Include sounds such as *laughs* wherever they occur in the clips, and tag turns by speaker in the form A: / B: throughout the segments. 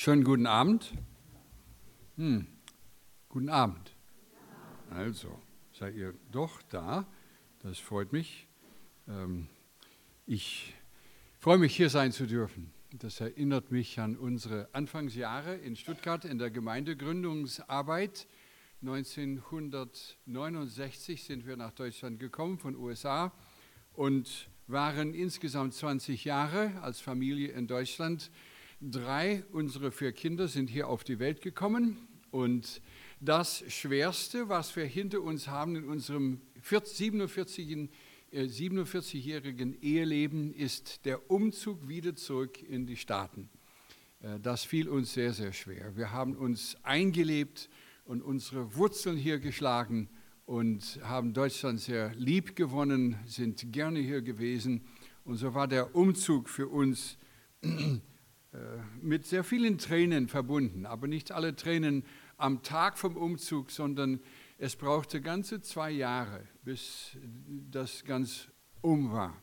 A: Schönen guten Abend. Hm. Guten Abend. Also, seid ihr doch da? Das freut mich. Ähm, ich freue mich, hier sein zu dürfen. Das erinnert mich an unsere Anfangsjahre in Stuttgart in der Gemeindegründungsarbeit. 1969 sind wir nach Deutschland gekommen von USA und waren insgesamt 20 Jahre als Familie in Deutschland Drei unserer vier Kinder sind hier auf die Welt gekommen und das Schwerste, was wir hinter uns haben in unserem 47-jährigen 47 äh, Eheleben, ist der Umzug wieder zurück in die Staaten. Äh, das fiel uns sehr, sehr schwer. Wir haben uns eingelebt und unsere Wurzeln hier geschlagen und haben Deutschland sehr lieb gewonnen, sind gerne hier gewesen. Und so war der Umzug für uns mit sehr vielen Tränen verbunden, aber nicht alle Tränen am Tag vom Umzug, sondern es brauchte ganze zwei Jahre, bis das ganz um war.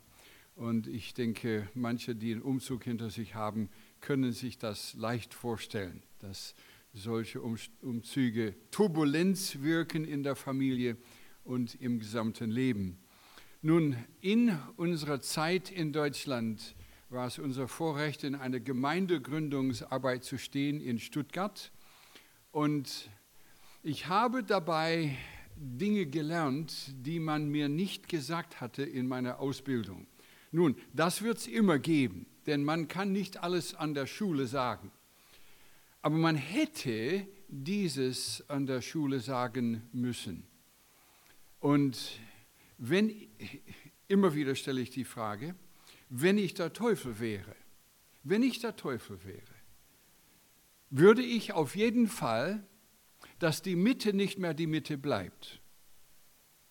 A: Und ich denke, manche, die einen Umzug hinter sich haben, können sich das leicht vorstellen, dass solche Umzüge Turbulenz wirken in der Familie und im gesamten Leben. Nun, in unserer Zeit in Deutschland war es unser Vorrecht, in einer Gemeindegründungsarbeit zu stehen in Stuttgart. Und ich habe dabei Dinge gelernt, die man mir nicht gesagt hatte in meiner Ausbildung. Nun, das wird es immer geben, denn man kann nicht alles an der Schule sagen. Aber man hätte dieses an der Schule sagen müssen. Und wenn, *laughs* immer wieder stelle ich die Frage, wenn ich der Teufel wäre, wenn ich der Teufel wäre, würde ich auf jeden Fall, dass die Mitte nicht mehr die Mitte bleibt.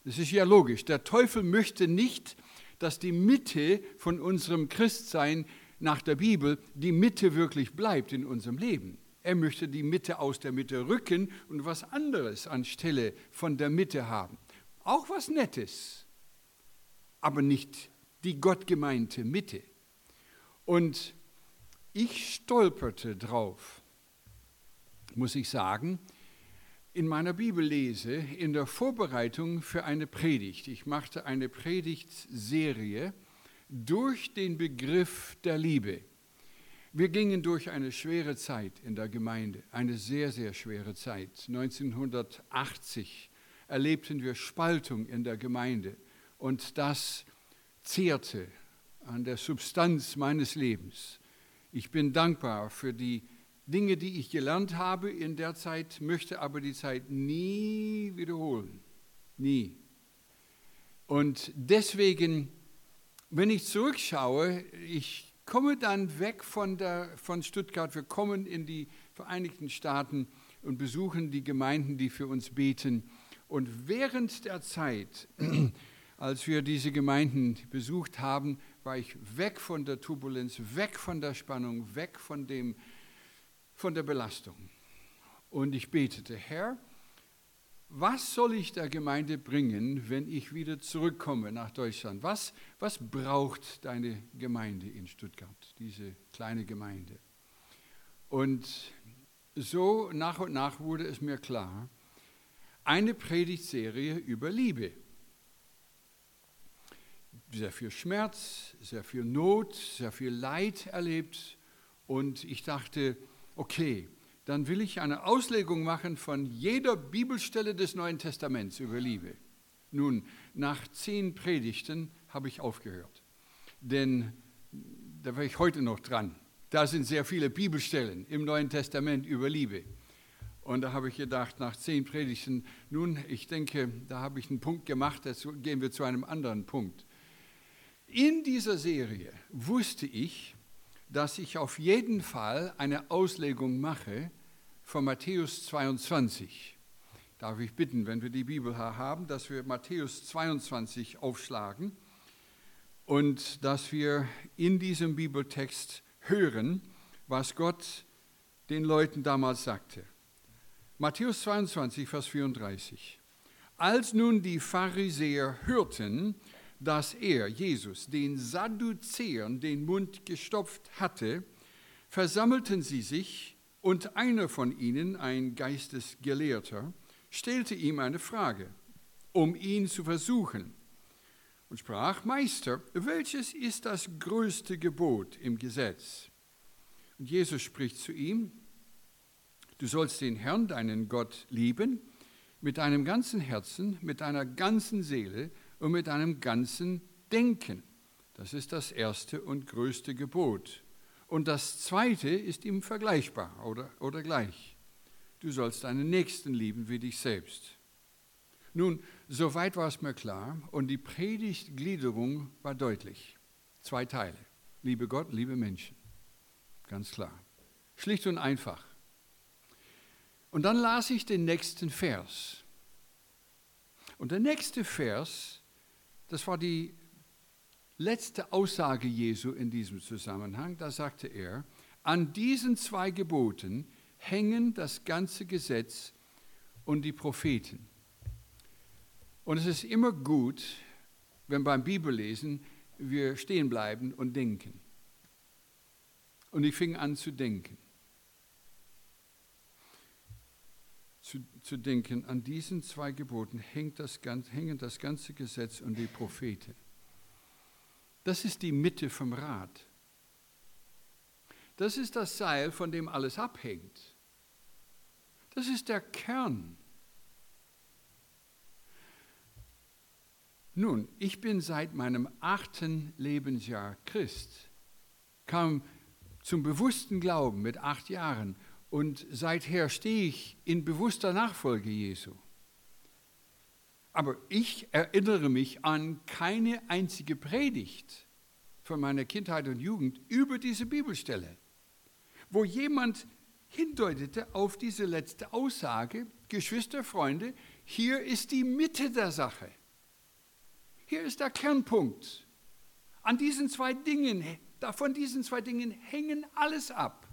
A: Das ist ja logisch. Der Teufel möchte nicht, dass die Mitte von unserem Christsein nach der Bibel die Mitte wirklich bleibt in unserem Leben. Er möchte die Mitte aus der Mitte rücken und was anderes anstelle von der Mitte haben. Auch was Nettes, aber nicht die gottgemeinte Mitte. Und ich stolperte drauf, muss ich sagen, in meiner Bibellese, in der Vorbereitung für eine Predigt. Ich machte eine Predigtserie durch den Begriff der Liebe. Wir gingen durch eine schwere Zeit in der Gemeinde, eine sehr, sehr schwere Zeit. 1980 erlebten wir Spaltung in der Gemeinde und das zehrte an der Substanz meines Lebens. Ich bin dankbar für die Dinge, die ich gelernt habe in der Zeit, möchte aber die Zeit nie wiederholen. Nie. Und deswegen, wenn ich zurückschaue, ich komme dann weg von, der, von Stuttgart, wir kommen in die Vereinigten Staaten und besuchen die Gemeinden, die für uns beten. Und während der Zeit als wir diese Gemeinden besucht haben, war ich weg von der Turbulenz, weg von der Spannung, weg von, dem, von der Belastung. Und ich betete, Herr, was soll ich der Gemeinde bringen, wenn ich wieder zurückkomme nach Deutschland? Was, was braucht deine Gemeinde in Stuttgart, diese kleine Gemeinde? Und so nach und nach wurde es mir klar, eine Predigtserie über Liebe sehr viel Schmerz, sehr viel Not, sehr viel Leid erlebt. Und ich dachte, okay, dann will ich eine Auslegung machen von jeder Bibelstelle des Neuen Testaments über Liebe. Nun, nach zehn Predigten habe ich aufgehört, denn da wäre ich heute noch dran. Da sind sehr viele Bibelstellen im Neuen Testament über Liebe. Und da habe ich gedacht, nach zehn Predigten, nun, ich denke, da habe ich einen Punkt gemacht, jetzt gehen wir zu einem anderen Punkt. In dieser Serie wusste ich, dass ich auf jeden Fall eine Auslegung mache von Matthäus 22. Darf ich bitten, wenn wir die Bibel haben, dass wir Matthäus 22 aufschlagen und dass wir in diesem Bibeltext hören, was Gott den Leuten damals sagte. Matthäus 22, Vers 34. Als nun die Pharisäer hörten, dass er, Jesus, den Sadduzäern den Mund gestopft hatte, versammelten sie sich Und einer von ihnen, ein Geistesgelehrter, stellte ihm eine Frage, um ihn zu versuchen, und sprach, Meister, welches ist das größte Gebot im Gesetz? Und Jesus spricht zu ihm, du sollst den Herrn, deinen Gott, lieben, mit deinem ganzen Herzen, mit deiner ganzen Seele und mit deinem ganzen Denken. Das ist das erste und größte Gebot. Und das zweite ist ihm vergleichbar oder, oder gleich. Du sollst deinen Nächsten lieben wie dich selbst. Nun, soweit war es mir klar und die Predigtgliederung war deutlich. Zwei Teile. Liebe Gott, liebe Menschen. Ganz klar. Schlicht und einfach. Und dann las ich den nächsten Vers. Und der nächste Vers, das war die letzte Aussage Jesu in diesem Zusammenhang. Da sagte er, an diesen zwei Geboten hängen das ganze Gesetz und die Propheten. Und es ist immer gut, wenn beim Bibellesen wir stehen bleiben und denken. Und ich fing an zu denken. Zu, zu denken, an diesen zwei Geboten hängt das, hängen das ganze Gesetz und die Propheten. Das ist die Mitte vom Rad. Das ist das Seil, von dem alles abhängt. Das ist der Kern. Nun, ich bin seit meinem achten Lebensjahr Christ, kam zum bewussten Glauben mit acht Jahren und seither stehe ich in bewusster Nachfolge Jesu. Aber ich erinnere mich an keine einzige Predigt von meiner Kindheit und Jugend über diese Bibelstelle, wo jemand hindeutete auf diese letzte Aussage, Geschwister, Freunde, hier ist die Mitte der Sache. Hier ist der Kernpunkt. An diesen zwei Dingen, von diesen zwei Dingen hängen alles ab.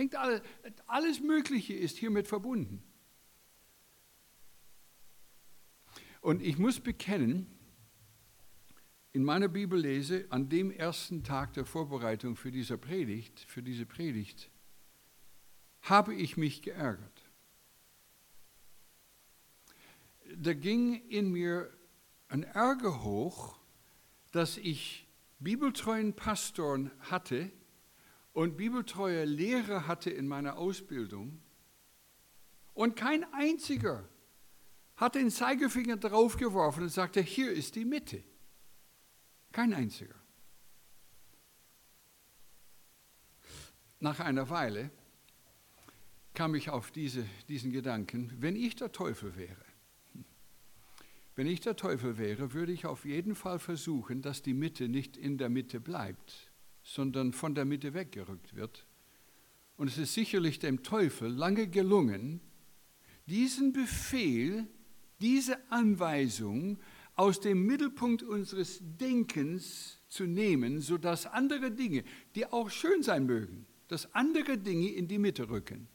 A: Hängt alles, alles Mögliche ist hiermit verbunden. Und ich muss bekennen, in meiner Bibellese an dem ersten Tag der Vorbereitung für diese Predigt, für diese Predigt, habe ich mich geärgert. Da ging in mir ein Ärger hoch, dass ich bibeltreuen Pastoren hatte, und bibeltreue Lehrer hatte in meiner Ausbildung und kein einziger hat den Zeigefinger draufgeworfen und sagte, hier ist die Mitte. Kein einziger. Nach einer Weile kam ich auf diese, diesen Gedanken, wenn ich der Teufel wäre, wenn ich der Teufel wäre, würde ich auf jeden Fall versuchen, dass die Mitte nicht in der Mitte bleibt, sondern von der Mitte weggerückt wird. Und es ist sicherlich dem Teufel lange gelungen, diesen Befehl, diese Anweisung aus dem Mittelpunkt unseres Denkens zu nehmen, sodass andere Dinge, die auch schön sein mögen, dass andere Dinge in die Mitte rücken.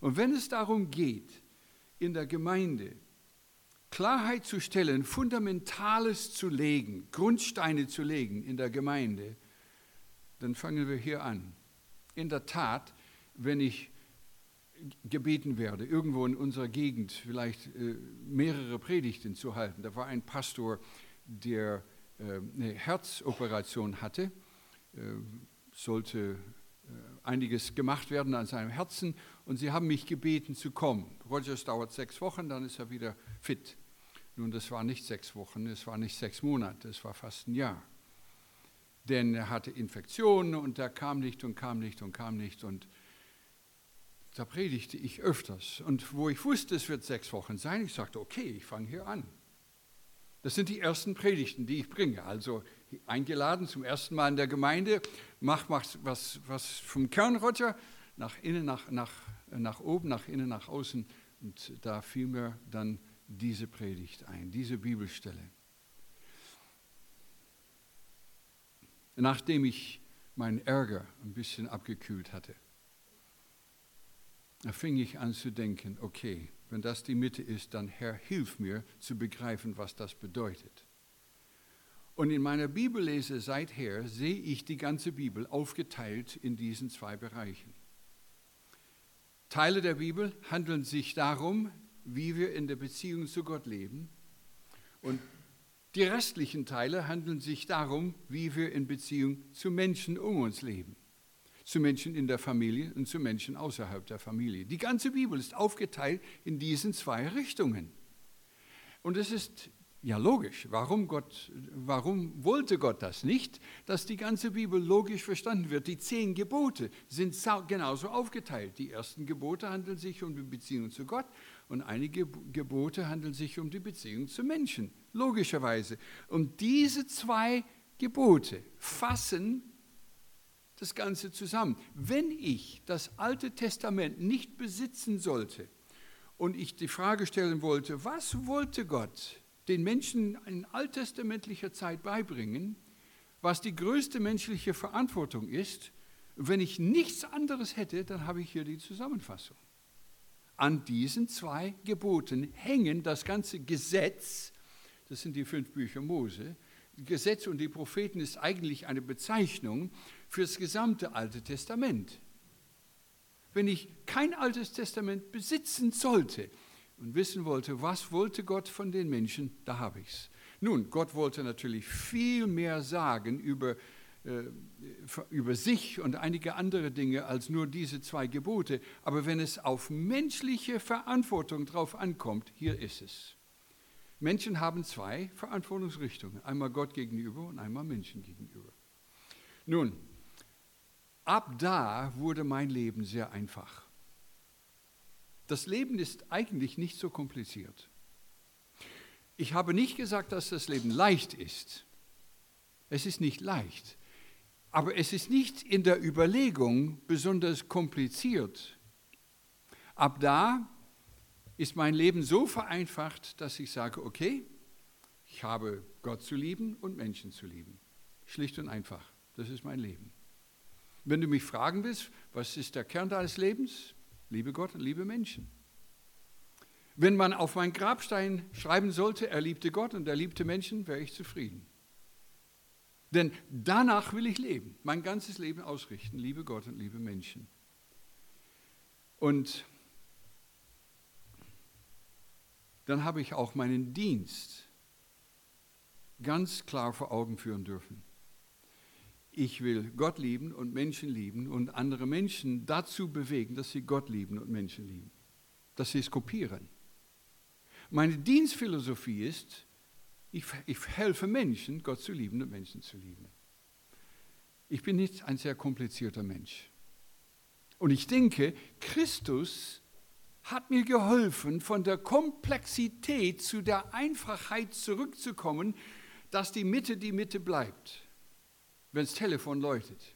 A: Und wenn es darum geht, in der Gemeinde Klarheit zu stellen, Fundamentales zu legen, Grundsteine zu legen in der Gemeinde, dann fangen wir hier an. In der Tat, wenn ich gebeten werde, irgendwo in unserer Gegend vielleicht äh, mehrere Predigten zu halten. Da war ein Pastor, der äh, eine Herzoperation hatte, äh, sollte einiges gemacht werden an seinem Herzen und sie haben mich gebeten zu kommen. Rogers dauert sechs Wochen, dann ist er wieder fit. Nun, das war nicht sechs Wochen, es war nicht sechs Monate, es war fast ein Jahr denn er hatte Infektionen und er kam nicht und kam nicht und kam nicht und da predigte ich öfters. Und wo ich wusste, es wird sechs Wochen sein, ich sagte, okay, ich fange hier an. Das sind die ersten Predigten, die ich bringe. Also eingeladen zum ersten Mal in der Gemeinde, mach, mach was, was vom Kern, Roger, nach innen, nach, nach, nach oben, nach innen, nach außen. Und da fiel mir dann diese Predigt ein, diese Bibelstelle. Nachdem ich meinen Ärger ein bisschen abgekühlt hatte. Da fing ich an zu denken, okay, wenn das die Mitte ist, dann Herr, hilf mir zu begreifen, was das bedeutet. Und in meiner Bibellese seither sehe ich die ganze Bibel aufgeteilt in diesen zwei Bereichen. Teile der Bibel handeln sich darum, wie wir in der Beziehung zu Gott leben. Und die restlichen Teile handeln sich darum, wie wir in Beziehung zu Menschen um uns leben. Zu Menschen in der Familie und zu Menschen außerhalb der Familie. Die ganze Bibel ist aufgeteilt in diesen zwei Richtungen. Und es ist ja, logisch. Warum, Gott, warum wollte Gott das nicht? Dass die ganze Bibel logisch verstanden wird. Die zehn Gebote sind genauso aufgeteilt. Die ersten Gebote handeln sich um die Beziehung zu Gott und einige Gebote handeln sich um die Beziehung zu Menschen. Logischerweise. Und diese zwei Gebote fassen das Ganze zusammen. Wenn ich das Alte Testament nicht besitzen sollte und ich die Frage stellen wollte, was wollte Gott? den Menschen in alttestamentlicher Zeit beibringen, was die größte menschliche Verantwortung ist. Wenn ich nichts anderes hätte, dann habe ich hier die Zusammenfassung. An diesen zwei Geboten hängen das ganze Gesetz, das sind die fünf Bücher Mose. Gesetz und die Propheten ist eigentlich eine Bezeichnung für das gesamte Alte Testament. Wenn ich kein Altes Testament besitzen sollte, und wissen wollte, was wollte Gott von den Menschen, da habe ich es. Nun, Gott wollte natürlich viel mehr sagen über, äh, über sich und einige andere Dinge als nur diese zwei Gebote. Aber wenn es auf menschliche Verantwortung drauf ankommt, hier ist es. Menschen haben zwei Verantwortungsrichtungen, einmal Gott gegenüber und einmal Menschen gegenüber. Nun, ab da wurde mein Leben sehr einfach. Das Leben ist eigentlich nicht so kompliziert. Ich habe nicht gesagt, dass das Leben leicht ist. Es ist nicht leicht. Aber es ist nicht in der Überlegung besonders kompliziert. Ab da ist mein Leben so vereinfacht, dass ich sage, okay, ich habe Gott zu lieben und Menschen zu lieben. Schlicht und einfach. Das ist mein Leben. Wenn du mich fragen willst, was ist der Kern deines Lebens? Liebe Gott und liebe Menschen. Wenn man auf meinen Grabstein schreiben sollte, er liebte Gott und er liebte Menschen, wäre ich zufrieden. Denn danach will ich leben, mein ganzes Leben ausrichten, liebe Gott und liebe Menschen. Und dann habe ich auch meinen Dienst ganz klar vor Augen führen dürfen ich will Gott lieben und Menschen lieben und andere Menschen dazu bewegen, dass sie Gott lieben und Menschen lieben, dass sie es kopieren. Meine Dienstphilosophie ist, ich, ich helfe Menschen, Gott zu lieben und Menschen zu lieben. Ich bin nicht ein sehr komplizierter Mensch. Und ich denke, Christus hat mir geholfen, von der Komplexität zu der Einfachheit zurückzukommen, dass die Mitte die Mitte bleibt wenn das Telefon läutet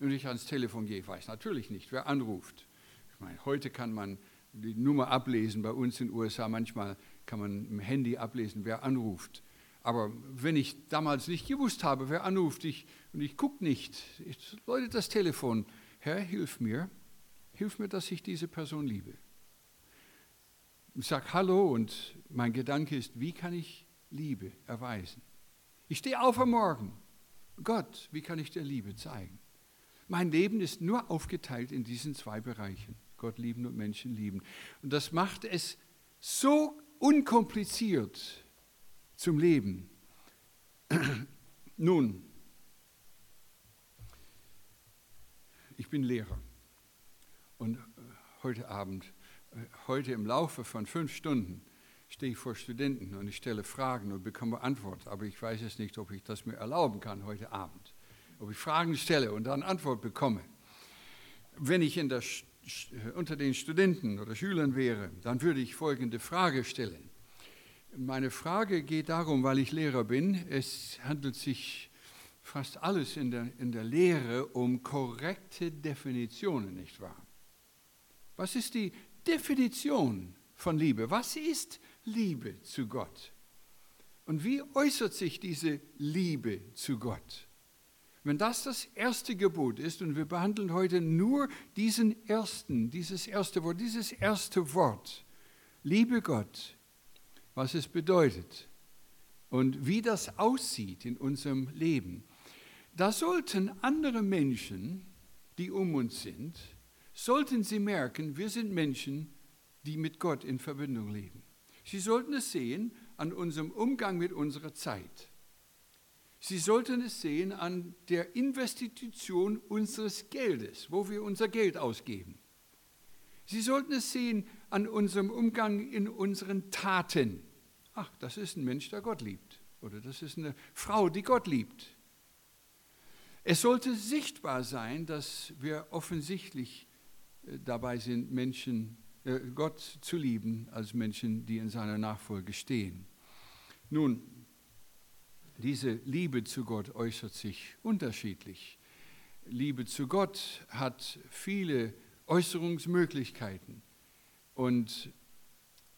A: und ich ans Telefon gehe, weiß natürlich nicht, wer anruft. Ich meine, heute kann man die Nummer ablesen, bei uns in den USA manchmal kann man im Handy ablesen, wer anruft. Aber wenn ich damals nicht gewusst habe, wer anruft, ich, und ich gucke nicht, ich läutet das Telefon, Herr, hilf mir, hilf mir, dass ich diese Person liebe. Ich sage Hallo und mein Gedanke ist, wie kann ich Liebe erweisen? Ich stehe auf am Morgen Gott, wie kann ich dir Liebe zeigen? Mein Leben ist nur aufgeteilt in diesen zwei Bereichen, Gott lieben und Menschen lieben. Und das macht es so unkompliziert zum Leben. *clears throat* Nun, ich bin Lehrer und äh, heute Abend, heute im Laufe von fünf Stunden stehe ich vor Studenten und ich stelle Fragen und bekomme Antwort, aber ich weiß es nicht, ob ich das mir erlauben kann heute Abend. Ob ich Fragen stelle und dann Antwort bekomme. Wenn ich der, unter den Studenten oder Schülern wäre, dann würde ich folgende Frage stellen. Meine Frage geht darum, weil ich Lehrer bin, es handelt sich fast alles in der, in der Lehre um korrekte Definitionen, nicht wahr? Was ist die Definition von Liebe? Was ist Liebe zu Gott. Und wie äußert sich diese Liebe zu Gott? Wenn das das erste Gebot ist und wir behandeln heute nur diesen ersten, dieses erste Wort, dieses erste Wort, liebe Gott, was es bedeutet und wie das aussieht in unserem Leben, da sollten andere Menschen, die um uns sind, sollten sie merken, wir sind Menschen, die mit Gott in Verbindung leben. Sie sollten es sehen an unserem Umgang mit unserer Zeit. Sie sollten es sehen an der Investition unseres Geldes, wo wir unser Geld ausgeben. Sie sollten es sehen an unserem Umgang in unseren Taten. Ach, das ist ein Mensch, der Gott liebt. Oder das ist eine Frau, die Gott liebt. Es sollte sichtbar sein, dass wir offensichtlich dabei sind, Menschen, äh, Gott zu lieben als Menschen, die in seiner Nachfolge stehen. Nun, diese Liebe zu Gott äußert sich unterschiedlich. Liebe zu Gott hat viele Äußerungsmöglichkeiten. Und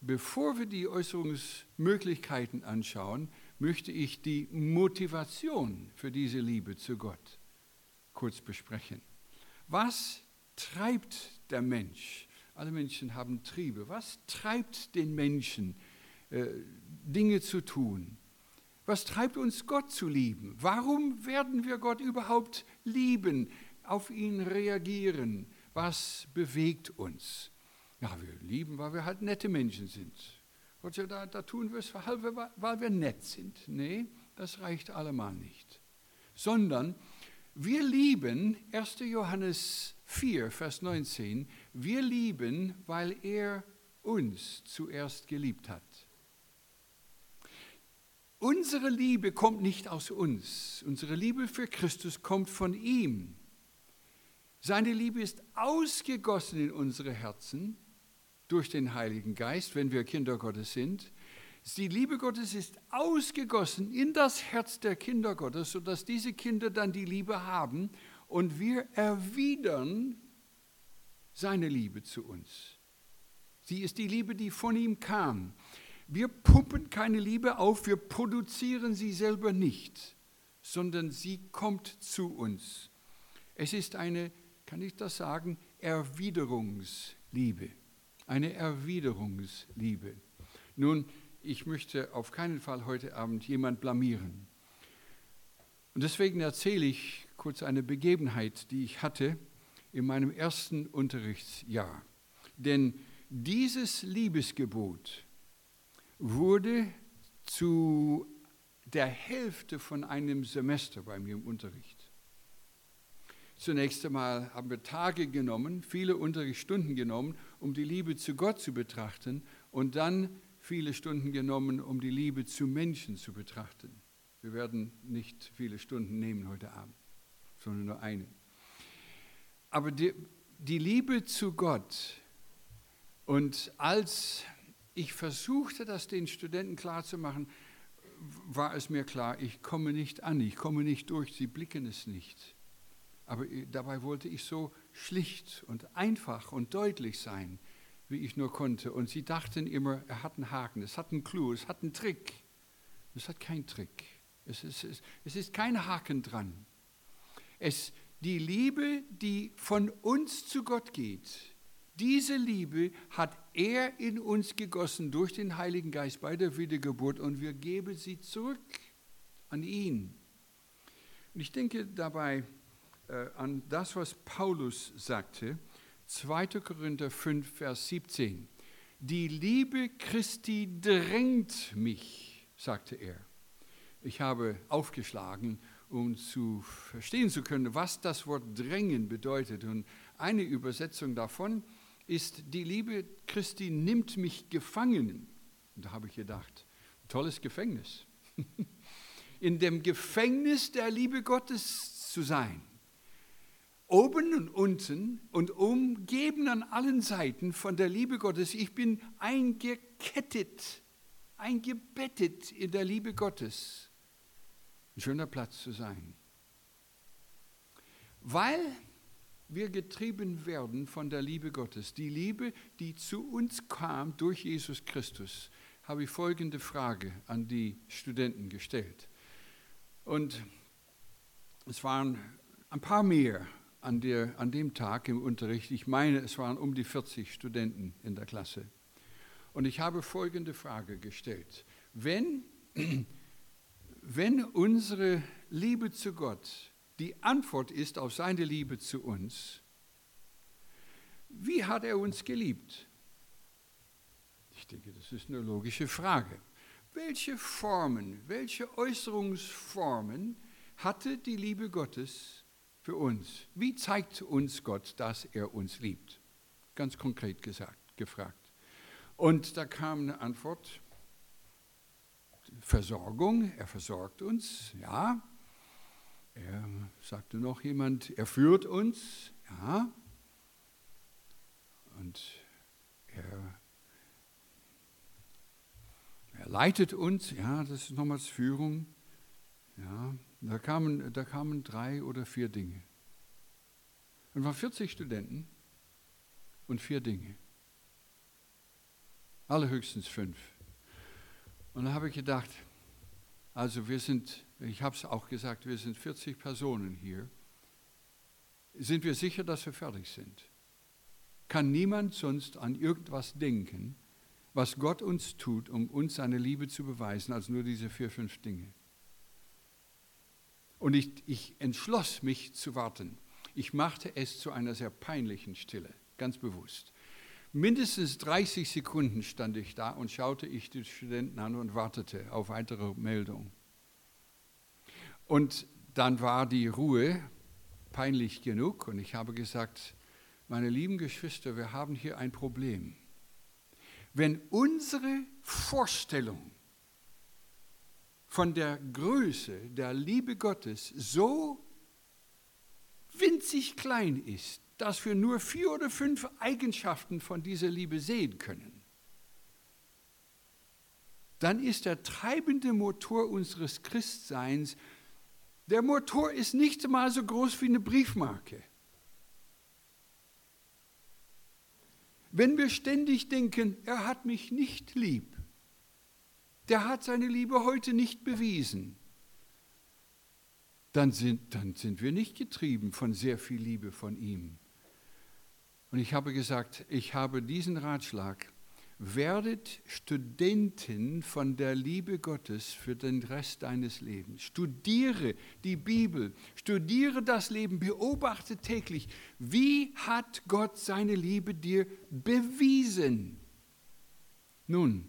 A: bevor wir die Äußerungsmöglichkeiten anschauen, möchte ich die Motivation für diese Liebe zu Gott kurz besprechen. Was treibt der Mensch? Alle Menschen haben Triebe. Was treibt den Menschen, äh, Dinge zu tun? Was treibt uns, Gott zu lieben? Warum werden wir Gott überhaupt lieben, auf ihn reagieren? Was bewegt uns? Ja, wir lieben, weil wir halt nette Menschen sind. Gott sagt, da, da tun wir es, weil wir nett sind. Nee, das reicht allemal nicht. Sondern wir lieben, 1. Johannes 4, Vers 19, wir lieben, weil er uns zuerst geliebt hat. Unsere Liebe kommt nicht aus uns. Unsere Liebe für Christus kommt von ihm. Seine Liebe ist ausgegossen in unsere Herzen durch den Heiligen Geist, wenn wir Kinder Gottes sind. Die Liebe Gottes ist ausgegossen in das Herz der Kinder Gottes, sodass diese Kinder dann die Liebe haben und wir erwidern seine Liebe zu uns. Sie ist die Liebe, die von ihm kam. Wir pumpen keine Liebe auf, wir produzieren sie selber nicht, sondern sie kommt zu uns. Es ist eine, kann ich das sagen, Erwiderungsliebe. Eine Erwiderungsliebe. Nun, ich möchte auf keinen Fall heute Abend jemand blamieren. Und deswegen erzähle ich kurz eine Begebenheit, die ich hatte in meinem ersten Unterrichtsjahr. Denn dieses Liebesgebot, wurde zu der Hälfte von einem Semester bei mir im Unterricht. Zunächst einmal haben wir Tage genommen, viele Unterrichtsstunden genommen, um die Liebe zu Gott zu betrachten und dann viele Stunden genommen, um die Liebe zu Menschen zu betrachten. Wir werden nicht viele Stunden nehmen heute Abend, sondern nur eine. Aber die, die Liebe zu Gott und als ich versuchte das den Studenten klarzumachen, war es mir klar, ich komme nicht an, ich komme nicht durch, sie blicken es nicht. Aber dabei wollte ich so schlicht und einfach und deutlich sein, wie ich nur konnte. Und sie dachten immer, er hat einen Haken, es hat einen Clou, es hat einen Trick. Es hat keinen Trick. Es ist, es, es ist kein Haken dran. Es, die Liebe, die von uns zu Gott geht, diese Liebe hat er in uns gegossen durch den Heiligen Geist bei der Wiedergeburt und wir geben sie zurück an ihn. Und ich denke dabei äh, an das, was Paulus sagte, 2. Korinther 5, Vers 17. Die Liebe Christi drängt mich, sagte er. Ich habe aufgeschlagen, um zu verstehen zu können, was das Wort drängen bedeutet. Und eine Übersetzung davon ist, die Liebe Christi nimmt mich gefangen. Und da habe ich gedacht, tolles Gefängnis. *laughs* In dem Gefängnis der Liebe Gottes zu sein. Oben und unten und umgeben an allen Seiten von der Liebe Gottes. Ich bin eingekettet, eingebettet in der Liebe Gottes. Ein schöner Platz zu sein. Weil wir getrieben werden von der Liebe Gottes, die Liebe, die zu uns kam durch Jesus Christus, habe ich folgende Frage an die Studenten gestellt. Und es waren ein paar mehr an, der, an dem Tag im Unterricht. Ich meine, es waren um die 40 Studenten in der Klasse. Und ich habe folgende Frage gestellt. Wenn, wenn unsere Liebe zu Gott die Antwort ist auf seine Liebe zu uns, wie hat er uns geliebt? Ich denke, das ist eine logische Frage. Welche Formen, welche Äußerungsformen hatte die Liebe Gottes für uns? Wie zeigt uns Gott, dass er uns liebt? Ganz konkret gesagt, gefragt. Und da kam eine Antwort, Versorgung, er versorgt uns, ja. Er sagte noch jemand, er führt uns, ja. Und er, er leitet uns, ja, das ist nochmals Führung. Ja, da kamen, da kamen drei oder vier Dinge. Und waren 40 Studenten und vier Dinge. Allerhöchstens fünf. Und da habe ich gedacht, also wir sind, ich habe es auch gesagt, wir sind 40 Personen hier. Sind wir sicher, dass wir fertig sind? Kann niemand sonst an irgendwas denken, was Gott uns tut, um uns seine Liebe zu beweisen, als nur diese vier, fünf Dinge? Und ich, ich entschloss mich zu warten. Ich machte es zu einer sehr peinlichen Stille, ganz bewusst. Mindestens 30 Sekunden stand ich da und schaute ich die Studenten an und wartete auf weitere Meldung. Und dann war die Ruhe peinlich genug und ich habe gesagt, meine lieben Geschwister, wir haben hier ein Problem. Wenn unsere Vorstellung von der Größe der Liebe Gottes so winzig klein ist, dass wir nur vier oder fünf Eigenschaften von dieser Liebe sehen können, dann ist der treibende Motor unseres Christseins, der Motor ist nicht mal so groß wie eine Briefmarke. Wenn wir ständig denken, er hat mich nicht lieb, der hat seine Liebe heute nicht bewiesen, dann sind, dann sind wir nicht getrieben von sehr viel Liebe von ihm. Und ich habe gesagt, ich habe diesen Ratschlag, werdet Studenten von der Liebe Gottes für den Rest deines Lebens. Studiere die Bibel, studiere das Leben, beobachte täglich, wie hat Gott seine Liebe dir bewiesen. Nun,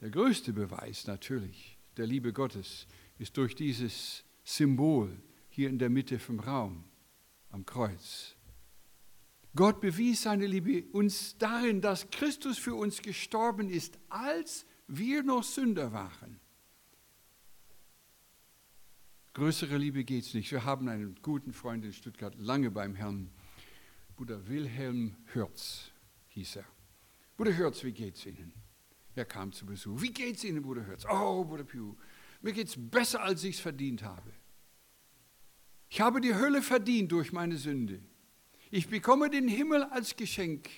A: der größte Beweis natürlich der Liebe Gottes ist durch dieses Symbol hier in der Mitte vom Raum am Kreuz. Gott bewies seine Liebe uns darin, dass Christus für uns gestorben ist, als wir noch Sünder waren. Größere Liebe geht es nicht. Wir haben einen guten Freund in Stuttgart, lange beim Herrn, Bruder Wilhelm Hürz hieß er. Bruder Hürz, wie geht's Ihnen? Er kam zu Besuch. Wie geht's Ihnen, Bruder Hürz? Oh, Bruder Pew, mir geht's besser, als ich es verdient habe. Ich habe die Hölle verdient durch meine Sünde. Ich bekomme den Himmel als Geschenk.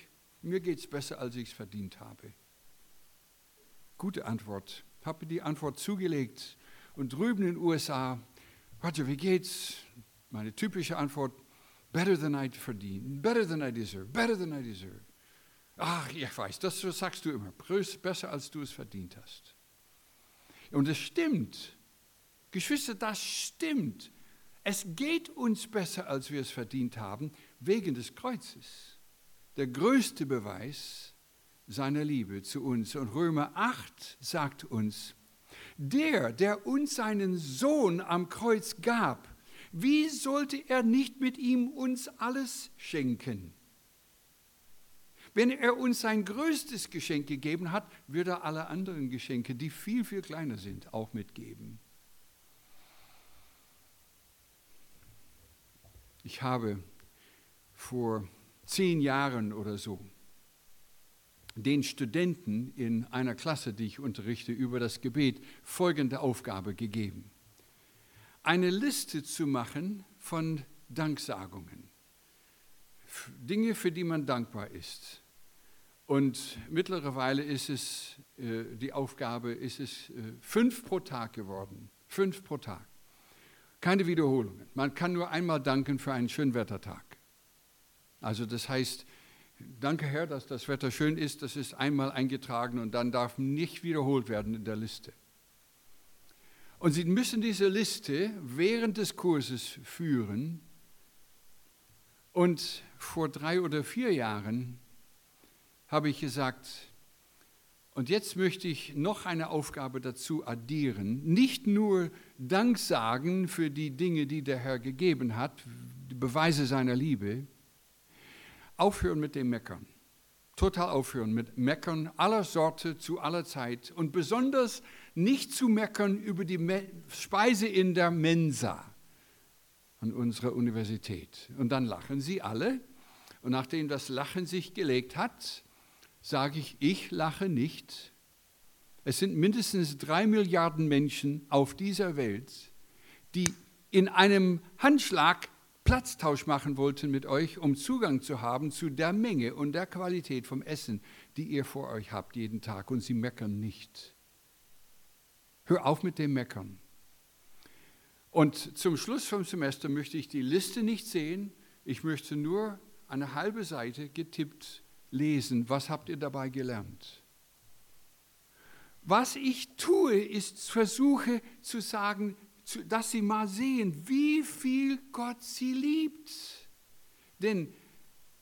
A: Mir geht es besser, als ich es verdient habe. Gute Antwort. Habe die Antwort zugelegt. Und drüben in den USA, Roger, wie geht's? Meine typische Antwort, better than I verdient, better than I deserve, better than I deserve. Ach, ich weiß, das sagst du immer, besser als du es verdient hast. Und es stimmt. Geschwister, das stimmt. Es geht uns besser, als wir es verdient haben, wegen des Kreuzes. Der größte Beweis seiner Liebe zu uns. Und Römer 8 sagt uns, der, der uns seinen Sohn am Kreuz gab, wie sollte er nicht mit ihm uns alles schenken? Wenn er uns sein größtes Geschenk gegeben hat, wird er alle anderen Geschenke, die viel, viel kleiner sind, auch mitgeben. Ich habe vor zehn Jahren oder so den Studenten in einer Klasse, die ich unterrichte, über das Gebet folgende Aufgabe gegeben. Eine Liste zu machen von Danksagungen. Dinge, für die man dankbar ist. Und mittlerweile ist es, äh, die Aufgabe, ist es äh, fünf pro Tag geworden. Fünf pro Tag. Keine Wiederholungen. Man kann nur einmal danken für einen schönen Wettertag. Also das heißt, danke Herr, dass das Wetter schön ist, das ist einmal eingetragen und dann darf nicht wiederholt werden in der Liste. Und Sie müssen diese Liste während des Kurses führen. Und vor drei oder vier Jahren habe ich gesagt, und jetzt möchte ich noch eine Aufgabe dazu addieren. Nicht nur Dank sagen für die Dinge, die der Herr gegeben hat, die Beweise seiner Liebe. Aufhören mit dem Meckern. Total aufhören mit Meckern aller Sorte zu aller Zeit. Und besonders nicht zu meckern über die Speise in der Mensa an unserer Universität. Und dann lachen sie alle. Und nachdem das Lachen sich gelegt hat, sage ich, ich lache nicht. Es sind mindestens drei Milliarden Menschen auf dieser Welt, die in einem Handschlag Platztausch machen wollten mit euch, um Zugang zu haben zu der Menge und der Qualität vom Essen, die ihr vor euch habt jeden Tag. Und sie meckern nicht. Hör auf mit dem Meckern. Und zum Schluss vom Semester möchte ich die Liste nicht sehen. Ich möchte nur eine halbe Seite getippt lesen. Was habt ihr dabei gelernt? Was ich tue, ist versuche zu sagen, dass sie mal sehen, wie viel Gott sie liebt. Denn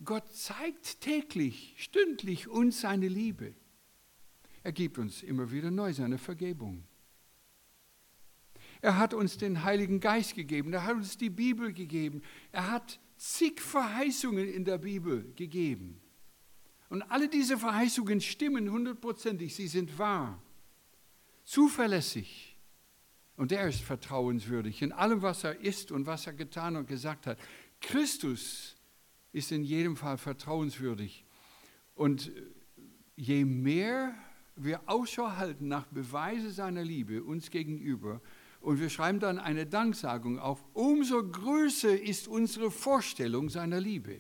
A: Gott zeigt täglich, stündlich uns seine Liebe. Er gibt uns immer wieder neu seine Vergebung. Er hat uns den Heiligen Geist gegeben, er hat uns die Bibel gegeben, er hat zig Verheißungen in der Bibel gegeben. Und alle diese Verheißungen stimmen hundertprozentig, sie sind wahr, zuverlässig. Und er ist vertrauenswürdig in allem, was er ist und was er getan und gesagt hat. Christus ist in jedem Fall vertrauenswürdig. Und je mehr wir Ausschau halten nach Beweise seiner Liebe uns gegenüber, und wir schreiben dann eine Danksagung auf, umso größer ist unsere Vorstellung seiner Liebe.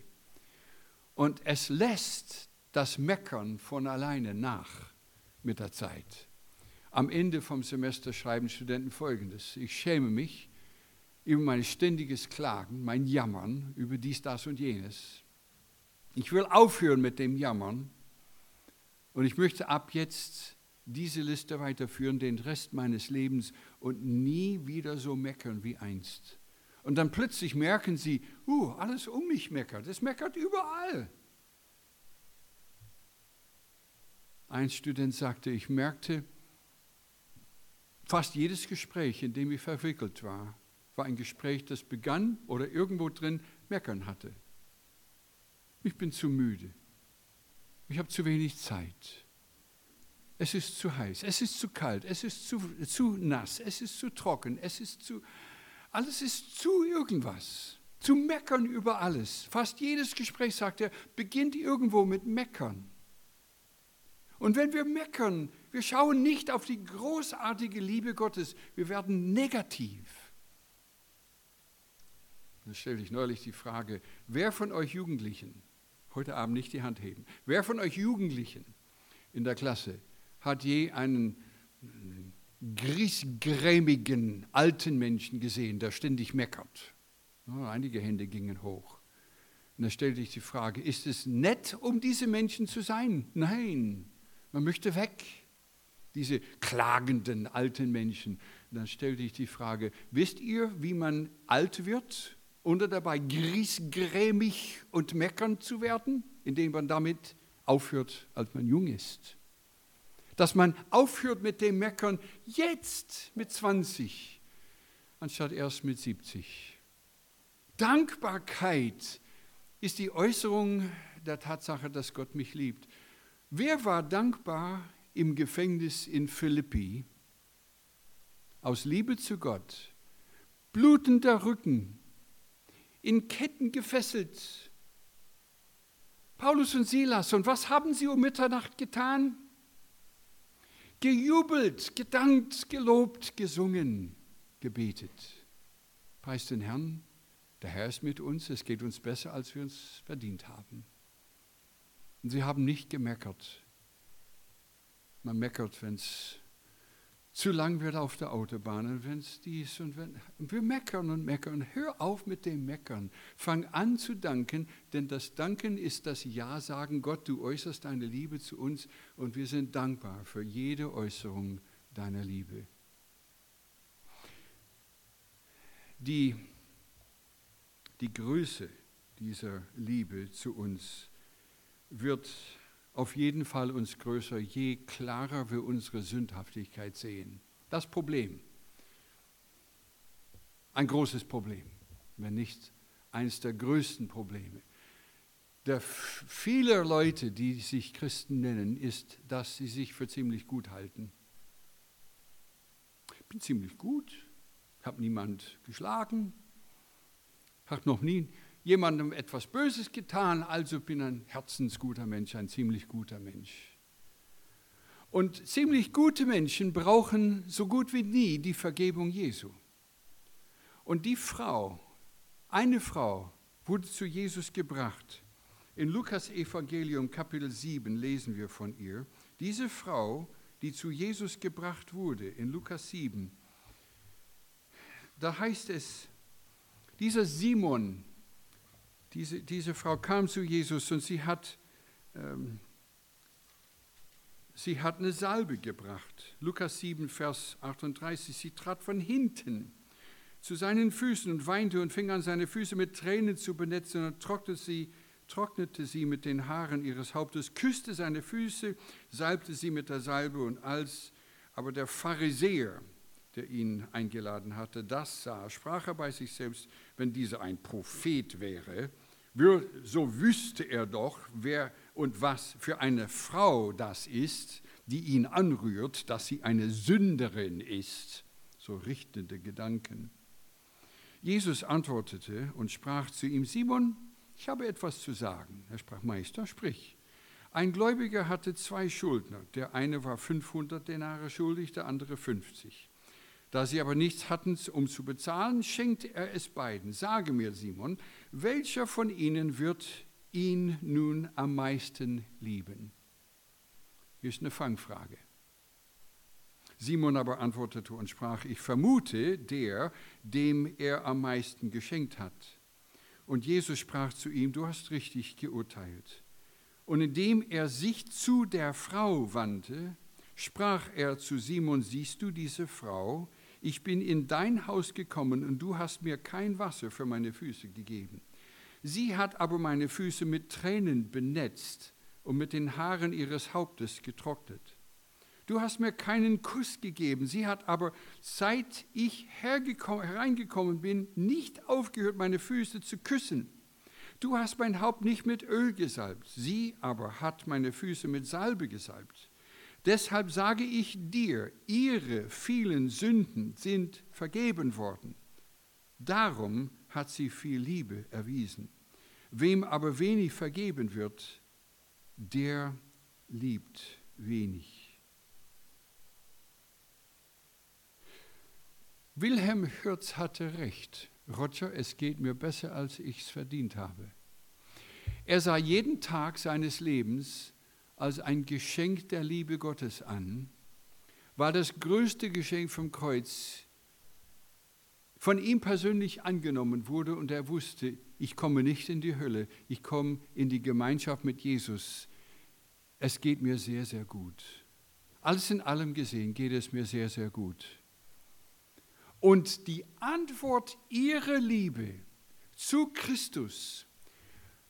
A: Und es lässt das Meckern von alleine nach mit der Zeit. Am Ende vom Semester schreiben Studenten Folgendes. Ich schäme mich über mein ständiges Klagen, mein Jammern über dies, das und jenes. Ich will aufhören mit dem Jammern und ich möchte ab jetzt diese Liste weiterführen, den Rest meines Lebens und nie wieder so meckern wie einst. Und dann plötzlich merken sie, uh, alles um mich meckert, es meckert überall. Ein Student sagte, ich merkte, fast jedes Gespräch, in dem ich verwickelt war, war ein Gespräch, das begann oder irgendwo drin meckern hatte. Ich bin zu müde. Ich habe zu wenig Zeit. Es ist zu heiß, es ist zu kalt, es ist zu, zu nass, es ist zu trocken, es ist zu, alles ist zu irgendwas. Zu meckern über alles. Fast jedes Gespräch, sagt er, beginnt irgendwo mit Meckern. Und wenn wir meckern, wir schauen nicht auf die großartige Liebe Gottes, wir werden negativ. Dann stelle ich neulich die Frage, wer von euch Jugendlichen, heute Abend nicht die Hand heben, wer von euch Jugendlichen in der Klasse hat je einen griesgrämigen alten Menschen gesehen, der ständig meckert? einige Hände gingen hoch. Und da stellte ich die Frage, ist es nett, um diese Menschen zu sein? Nein, man möchte weg, diese klagenden alten Menschen. Dann stellte ich die Frage, wisst ihr, wie man alt wird, ohne dabei griesgrämig und meckern zu werden, indem man damit aufhört, als man jung ist? Dass man aufhört mit dem Meckern jetzt mit 20, anstatt erst mit 70. Dankbarkeit ist die Äußerung der Tatsache, dass Gott mich liebt. Wer war dankbar im Gefängnis in Philippi aus Liebe zu Gott, blutender Rücken, in Ketten gefesselt? Paulus und Silas, und was haben sie um Mitternacht getan? Gejubelt, gedankt, gelobt, gesungen, gebetet. Preis den Herrn, der Herr ist mit uns, es geht uns besser, als wir uns verdient haben. Und sie haben nicht gemeckert. Man meckert, wenn es zu lang wird auf der Autobahn und wenn es dies und wenn. Wir meckern und meckern. Hör auf mit dem Meckern. Fang an zu danken, denn das Danken ist das Ja sagen. Gott, du äußerst deine Liebe zu uns und wir sind dankbar für jede Äußerung deiner Liebe. Die, die Größe dieser Liebe zu uns wird auf jeden Fall uns größer, je klarer wir unsere Sündhaftigkeit sehen. Das Problem, ein großes Problem, wenn nicht eines der größten Probleme der vieler Leute, die sich Christen nennen, ist, dass sie sich für ziemlich gut halten. Ich bin ziemlich gut, habe niemand geschlagen, habe noch nie jemandem etwas Böses getan, also bin ein herzensguter Mensch, ein ziemlich guter Mensch. Und ziemlich gute Menschen brauchen so gut wie nie die Vergebung Jesu. Und die Frau, eine Frau, wurde zu Jesus gebracht. In Lukas Evangelium Kapitel 7 lesen wir von ihr. Diese Frau, die zu Jesus gebracht wurde, in Lukas 7, da heißt es, dieser Simon, diese, diese Frau kam zu Jesus und sie hat, ähm, sie hat eine Salbe gebracht. Lukas 7, Vers 38. Sie trat von hinten zu seinen Füßen und weinte und fing an, seine Füße mit Tränen zu benetzen und trocknete sie, trocknete sie mit den Haaren ihres Hauptes, küsste seine Füße, salbte sie mit der Salbe und als aber der Pharisäer, der ihn eingeladen hatte, das sah, sprach er bei sich selbst, wenn dieser ein Prophet wäre, so wüsste er doch, wer und was für eine Frau das ist, die ihn anrührt, dass sie eine Sünderin ist. So richtende Gedanken. Jesus antwortete und sprach zu ihm, Simon, ich habe etwas zu sagen. Er sprach, Meister, sprich. Ein Gläubiger hatte zwei Schuldner. Der eine war 500 Denare schuldig, der andere 50. Da sie aber nichts hatten, um zu bezahlen, schenkte er es beiden. Sage mir, Simon, welcher von ihnen wird ihn nun am meisten lieben? Hier ist eine Fangfrage. Simon aber antwortete und sprach, ich vermute der, dem er am meisten geschenkt hat. Und Jesus sprach zu ihm, du hast richtig geurteilt. Und indem er sich zu der Frau wandte, sprach er zu Simon, siehst du diese Frau? Ich bin in dein Haus gekommen und du hast mir kein Wasser für meine Füße gegeben. Sie hat aber meine Füße mit Tränen benetzt und mit den Haaren ihres Hauptes getrocknet. Du hast mir keinen Kuss gegeben, sie hat aber, seit ich hereingekommen bin, nicht aufgehört, meine Füße zu küssen. Du hast mein Haupt nicht mit Öl gesalbt, sie aber hat meine Füße mit Salbe gesalbt. Deshalb sage ich dir, ihre vielen Sünden sind vergeben worden. Darum hat sie viel Liebe erwiesen. Wem aber wenig vergeben wird, der liebt wenig. Wilhelm Hürz hatte recht. Roger, es geht mir besser, als ich es verdient habe. Er sah jeden Tag seines Lebens als ein Geschenk der Liebe Gottes an, war das größte Geschenk vom Kreuz von ihm persönlich angenommen wurde und er wusste, ich komme nicht in die Hölle, ich komme in die Gemeinschaft mit Jesus. Es geht mir sehr, sehr gut. Alles in allem gesehen geht es mir sehr, sehr gut. Und die Antwort ihrer Liebe zu Christus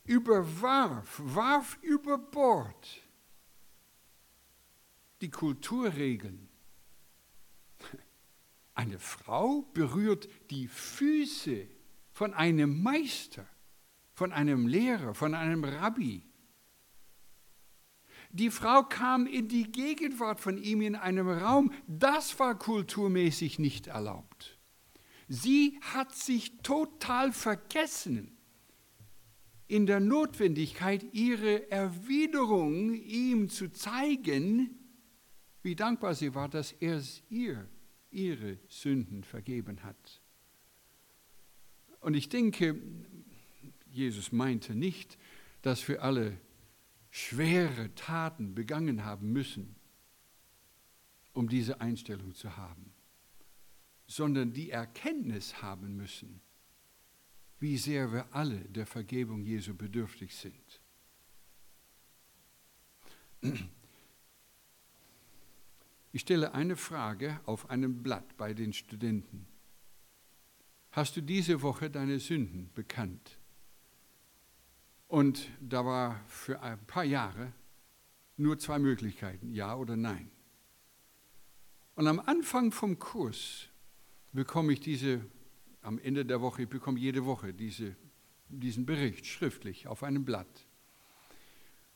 A: überwarf, warf über Bord die Kulturregeln. Eine Frau berührt die Füße von einem Meister, von einem Lehrer, von einem Rabbi. Die Frau kam in die Gegenwart von ihm in einem Raum, das war kulturmäßig nicht erlaubt. Sie hat sich total vergessen in der Notwendigkeit, ihre Erwiderung ihm zu zeigen, wie dankbar sie war, dass er ihr ihre Sünden vergeben hat. Und ich denke, Jesus meinte nicht, dass wir alle schwere Taten begangen haben müssen, um diese Einstellung zu haben, sondern die Erkenntnis haben müssen, wie sehr wir alle der Vergebung Jesu bedürftig sind. Ich stelle eine Frage auf einem Blatt bei den Studenten. Hast du diese Woche deine Sünden bekannt? Und da war für ein paar Jahre nur zwei Möglichkeiten, ja oder nein. Und am Anfang vom Kurs bekomme ich diese, am Ende der Woche, ich bekomme jede Woche diese, diesen Bericht schriftlich auf einem Blatt.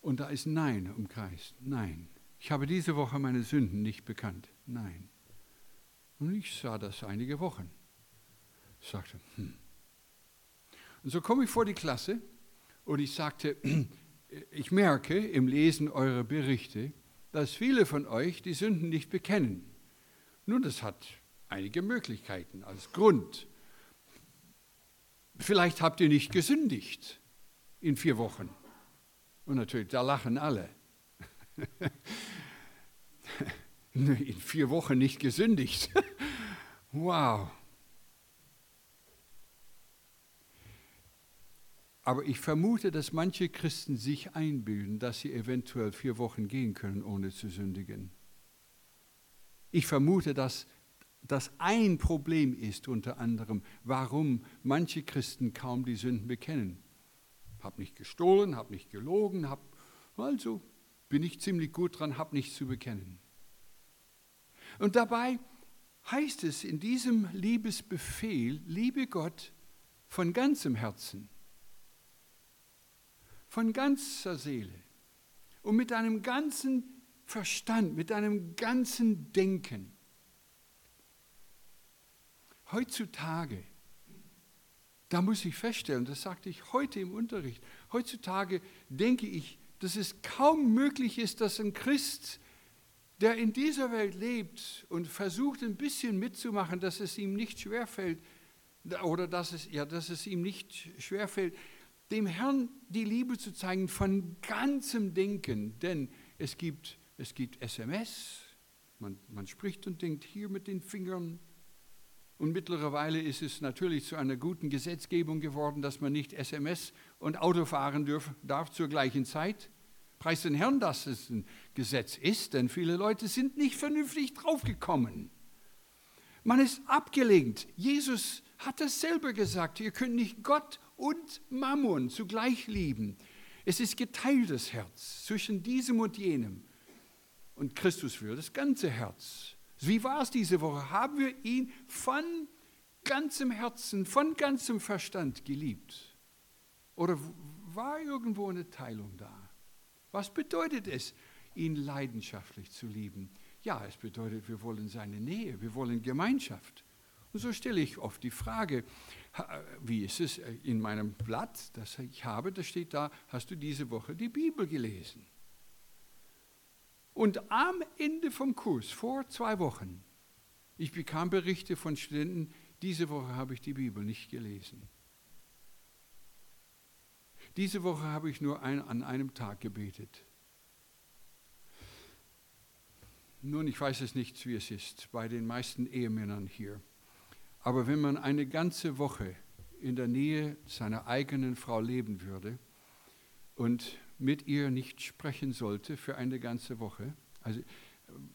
A: Und da ist Nein umkreist. Nein. Ich habe diese Woche meine Sünden nicht bekannt. Nein. Und ich sah das einige Wochen. Ich sagte, hm. Und so komme ich vor die Klasse und ich sagte, *clears throat* ich merke im Lesen eurer Berichte, dass viele von euch die Sünden nicht bekennen. Nun, das hat einige Möglichkeiten als Grund. Vielleicht habt ihr nicht gesündigt in vier Wochen. Und natürlich, da lachen alle. *laughs* in vier Wochen nicht gesündigt. *laughs* wow. Aber ich vermute, dass manche Christen sich einbilden, dass sie eventuell vier Wochen gehen können, ohne zu sündigen. Ich vermute, dass das ein Problem ist unter anderem, warum manche Christen kaum die Sünden bekennen. Hab nicht gestohlen, hab nicht gelogen, hab, also bin ich ziemlich gut dran, hab nichts zu bekennen. Und dabei heißt es in diesem Liebesbefehl, liebe Gott von ganzem Herzen, von ganzer Seele und mit deinem ganzen Verstand, mit deinem ganzen Denken. Heutzutage, da muss ich feststellen, das sagte ich heute im Unterricht, heutzutage denke ich, dass es kaum möglich ist, dass ein Christ, der in dieser Welt lebt und versucht ein bisschen mitzumachen, dass es ihm nicht schwerfällt, oder dass es, ja, dass es ihm nicht schwerfällt, dem Herrn die Liebe zu zeigen von ganzem Denken. Denn es gibt, es gibt SMS, man, man spricht und denkt hier mit den Fingern. Und mittlerweile ist es natürlich zu einer guten Gesetzgebung geworden, dass man nicht SMS und Auto fahren dürf, darf zur gleichen Zeit. Preis den Herrn, dass es ein Gesetz ist, denn viele Leute sind nicht vernünftig draufgekommen. Man ist abgelenkt. Jesus hat es selber gesagt, ihr könnt nicht Gott und Mammon zugleich lieben. Es ist geteiltes Herz zwischen diesem und jenem. Und Christus will das ganze Herz. Wie war es diese Woche? Haben wir ihn von ganzem Herzen, von ganzem Verstand geliebt? Oder war irgendwo eine Teilung da? Was bedeutet es, ihn leidenschaftlich zu lieben? Ja, es bedeutet, wir wollen seine Nähe, wir wollen Gemeinschaft. Und so stelle ich oft die Frage, wie ist es äh, in meinem Blatt, das ich habe, da steht da, hast du diese Woche die Bibel gelesen? Und am Ende vom Kurs, vor zwei Wochen, ich bekam Berichte von Studenten, diese Woche habe ich die Bibel nicht gelesen. Diese Woche habe ich nur ein, an einem Tag gebetet. Nun, ich weiß es nicht, wie es ist bei den meisten Ehemännern hier. Aber wenn man eine ganze Woche in der Nähe seiner eigenen Frau leben würde und mit ihr nicht sprechen sollte für eine ganze Woche, also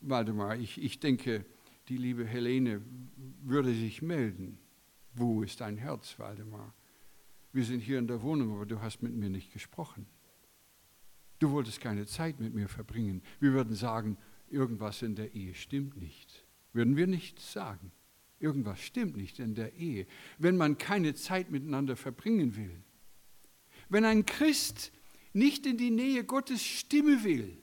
A: Waldemar, ich, ich denke, die liebe Helene würde sich melden. Wo ist dein Herz, Waldemar? Wir sind hier in der Wohnung, aber du hast mit mir nicht gesprochen. Du wolltest keine Zeit mit mir verbringen. Wir würden sagen, irgendwas in der Ehe stimmt nicht. Würden wir nicht sagen. Irgendwas stimmt nicht in der Ehe, wenn man keine Zeit miteinander verbringen will. Wenn ein Christ nicht in die Nähe Gottes Stimme will,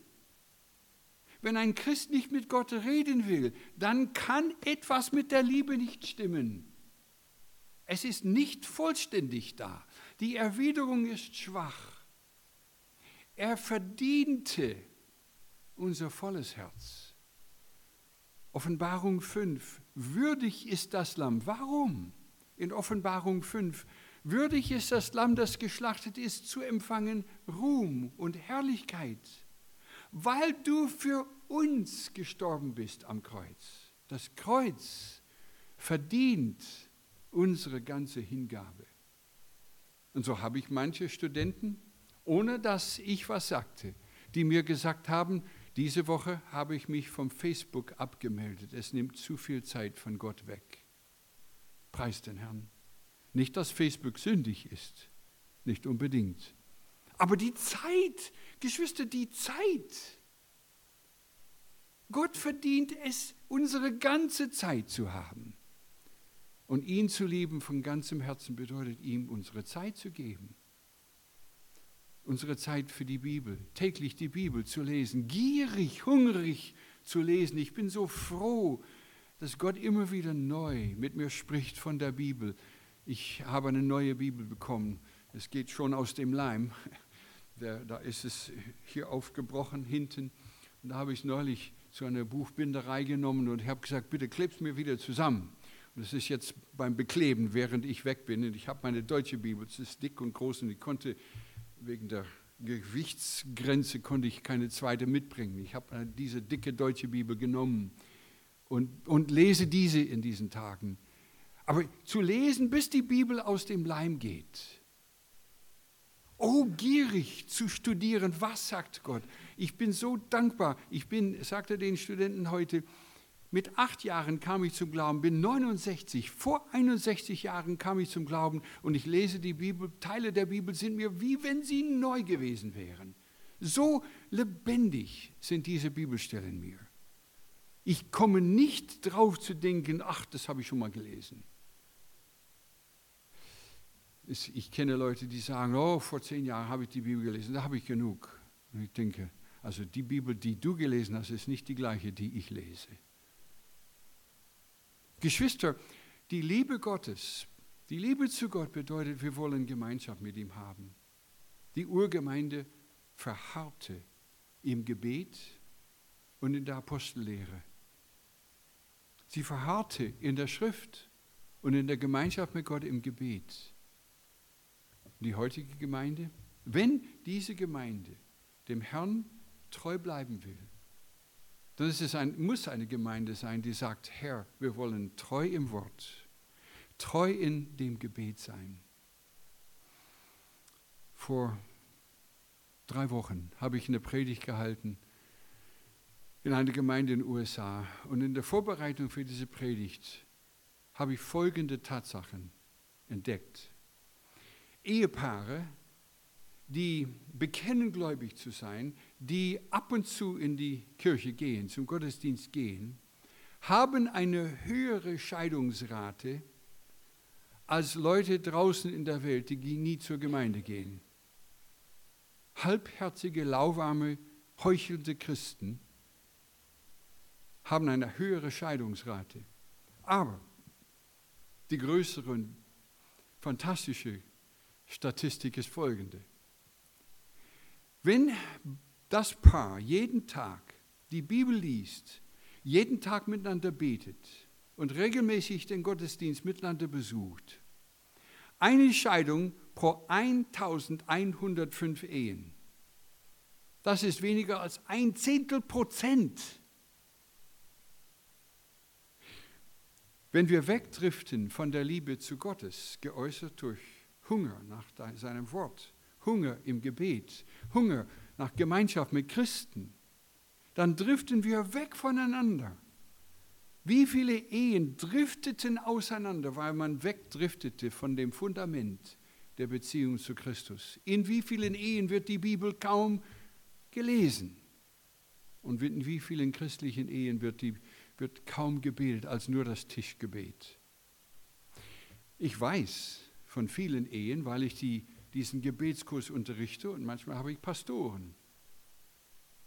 A: wenn ein Christ nicht mit Gott reden will, dann kann etwas mit der Liebe nicht stimmen. Es ist nicht vollständig da. Die Erwiderung ist schwach. Er verdiente unser volles Herz. Offenbarung 5. Würdig ist das Lamm. Warum? In Offenbarung 5. Würdig ist das Lamm, das geschlachtet ist, zu empfangen Ruhm und Herrlichkeit, weil du für uns gestorben bist am Kreuz. Das Kreuz verdient unsere ganze Hingabe. Und so habe ich manche Studenten, ohne dass ich was sagte, die mir gesagt haben, diese Woche habe ich mich vom Facebook abgemeldet. Es nimmt zu viel Zeit von Gott weg. Preis den Herrn. Nicht, dass Facebook sündig ist, nicht unbedingt. Aber die Zeit, Geschwister, die Zeit, Gott verdient es, unsere ganze Zeit zu haben. Und ihn zu lieben von ganzem Herzen bedeutet ihm unsere Zeit zu geben. Unsere Zeit für die Bibel, täglich die Bibel zu lesen, gierig, hungrig zu lesen. Ich bin so froh, dass Gott immer wieder neu mit mir spricht von der Bibel. Ich habe eine neue Bibel bekommen. Es geht schon aus dem Leim. *laughs* Da ist es hier aufgebrochen hinten. Und da habe ich es neulich zu einer Buchbinderei genommen und habe gesagt, bitte klebst mir wieder zusammen. Das ist jetzt beim Bekleben, während ich weg bin. Und ich habe meine deutsche Bibel, es ist dick und groß und ich konnte wegen der Gewichtsgrenze konnte ich keine zweite mitbringen. Ich habe diese dicke deutsche Bibel genommen und, und lese diese in diesen Tagen. Aber zu lesen, bis die Bibel aus dem Leim geht. Oh, gierig zu studieren, was sagt Gott? Ich bin so dankbar. Ich bin, sagte den Studenten heute, mit acht Jahren kam ich zum Glauben, bin 69, vor 61 Jahren kam ich zum Glauben und ich lese die Bibel. Teile der Bibel sind mir wie wenn sie neu gewesen wären. So lebendig sind diese Bibelstellen mir. Ich komme nicht drauf zu denken, ach, das habe ich schon mal gelesen. Ich kenne Leute, die sagen, oh, vor zehn Jahren habe ich die Bibel gelesen, da habe ich genug. Und ich denke, also die Bibel, die du gelesen hast, ist nicht die gleiche, die ich lese. Geschwister, die Liebe Gottes, die Liebe zu Gott bedeutet, wir wollen Gemeinschaft mit ihm haben. Die Urgemeinde verharrte im Gebet und in der Apostellehre. Sie verharrte in der Schrift und in der Gemeinschaft mit Gott im Gebet. Die heutige Gemeinde, wenn diese Gemeinde dem Herrn treu bleiben will, dann ist ein, muss eine Gemeinde sein, die sagt, Herr, wir wollen treu im Wort, treu in dem Gebet sein. Vor drei Wochen habe ich eine Predigt gehalten in einer Gemeinde in den USA. Und in der Vorbereitung für diese Predigt habe ich folgende Tatsachen entdeckt. Ehepaare, die bekennen gläubig zu sein, die ab und zu in die Kirche gehen, zum Gottesdienst gehen, haben eine höhere Scheidungsrate als Leute draußen in der Welt, die nie zur Gemeinde gehen. Halbherzige, lauwarme, heuchelnde Christen haben eine höhere Scheidungsrate. Aber die größere und fantastische Statistik ist folgende. Wenn das Paar jeden Tag die Bibel liest, jeden Tag miteinander betet und regelmäßig den Gottesdienst miteinander besucht, eine Scheidung pro 1105 Ehen. Das ist weniger als ein Zehntel Prozent. Wenn wir wegdriften von der Liebe zu Gottes, geäußert durch Hunger nach seinem Wort, Hunger im Gebet, Hunger nach Gemeinschaft mit Christen, dann driften wir weg voneinander. Wie viele Ehen drifteten auseinander, weil man wegdriftete von dem Fundament der Beziehung zu Christus? In wie vielen Ehen wird die Bibel kaum gelesen? Und in wie vielen christlichen Ehen wird, die, wird kaum gebetet als nur das Tischgebet? Ich weiß von vielen Ehen, weil ich die diesen Gebetskurs unterrichte und manchmal habe ich Pastoren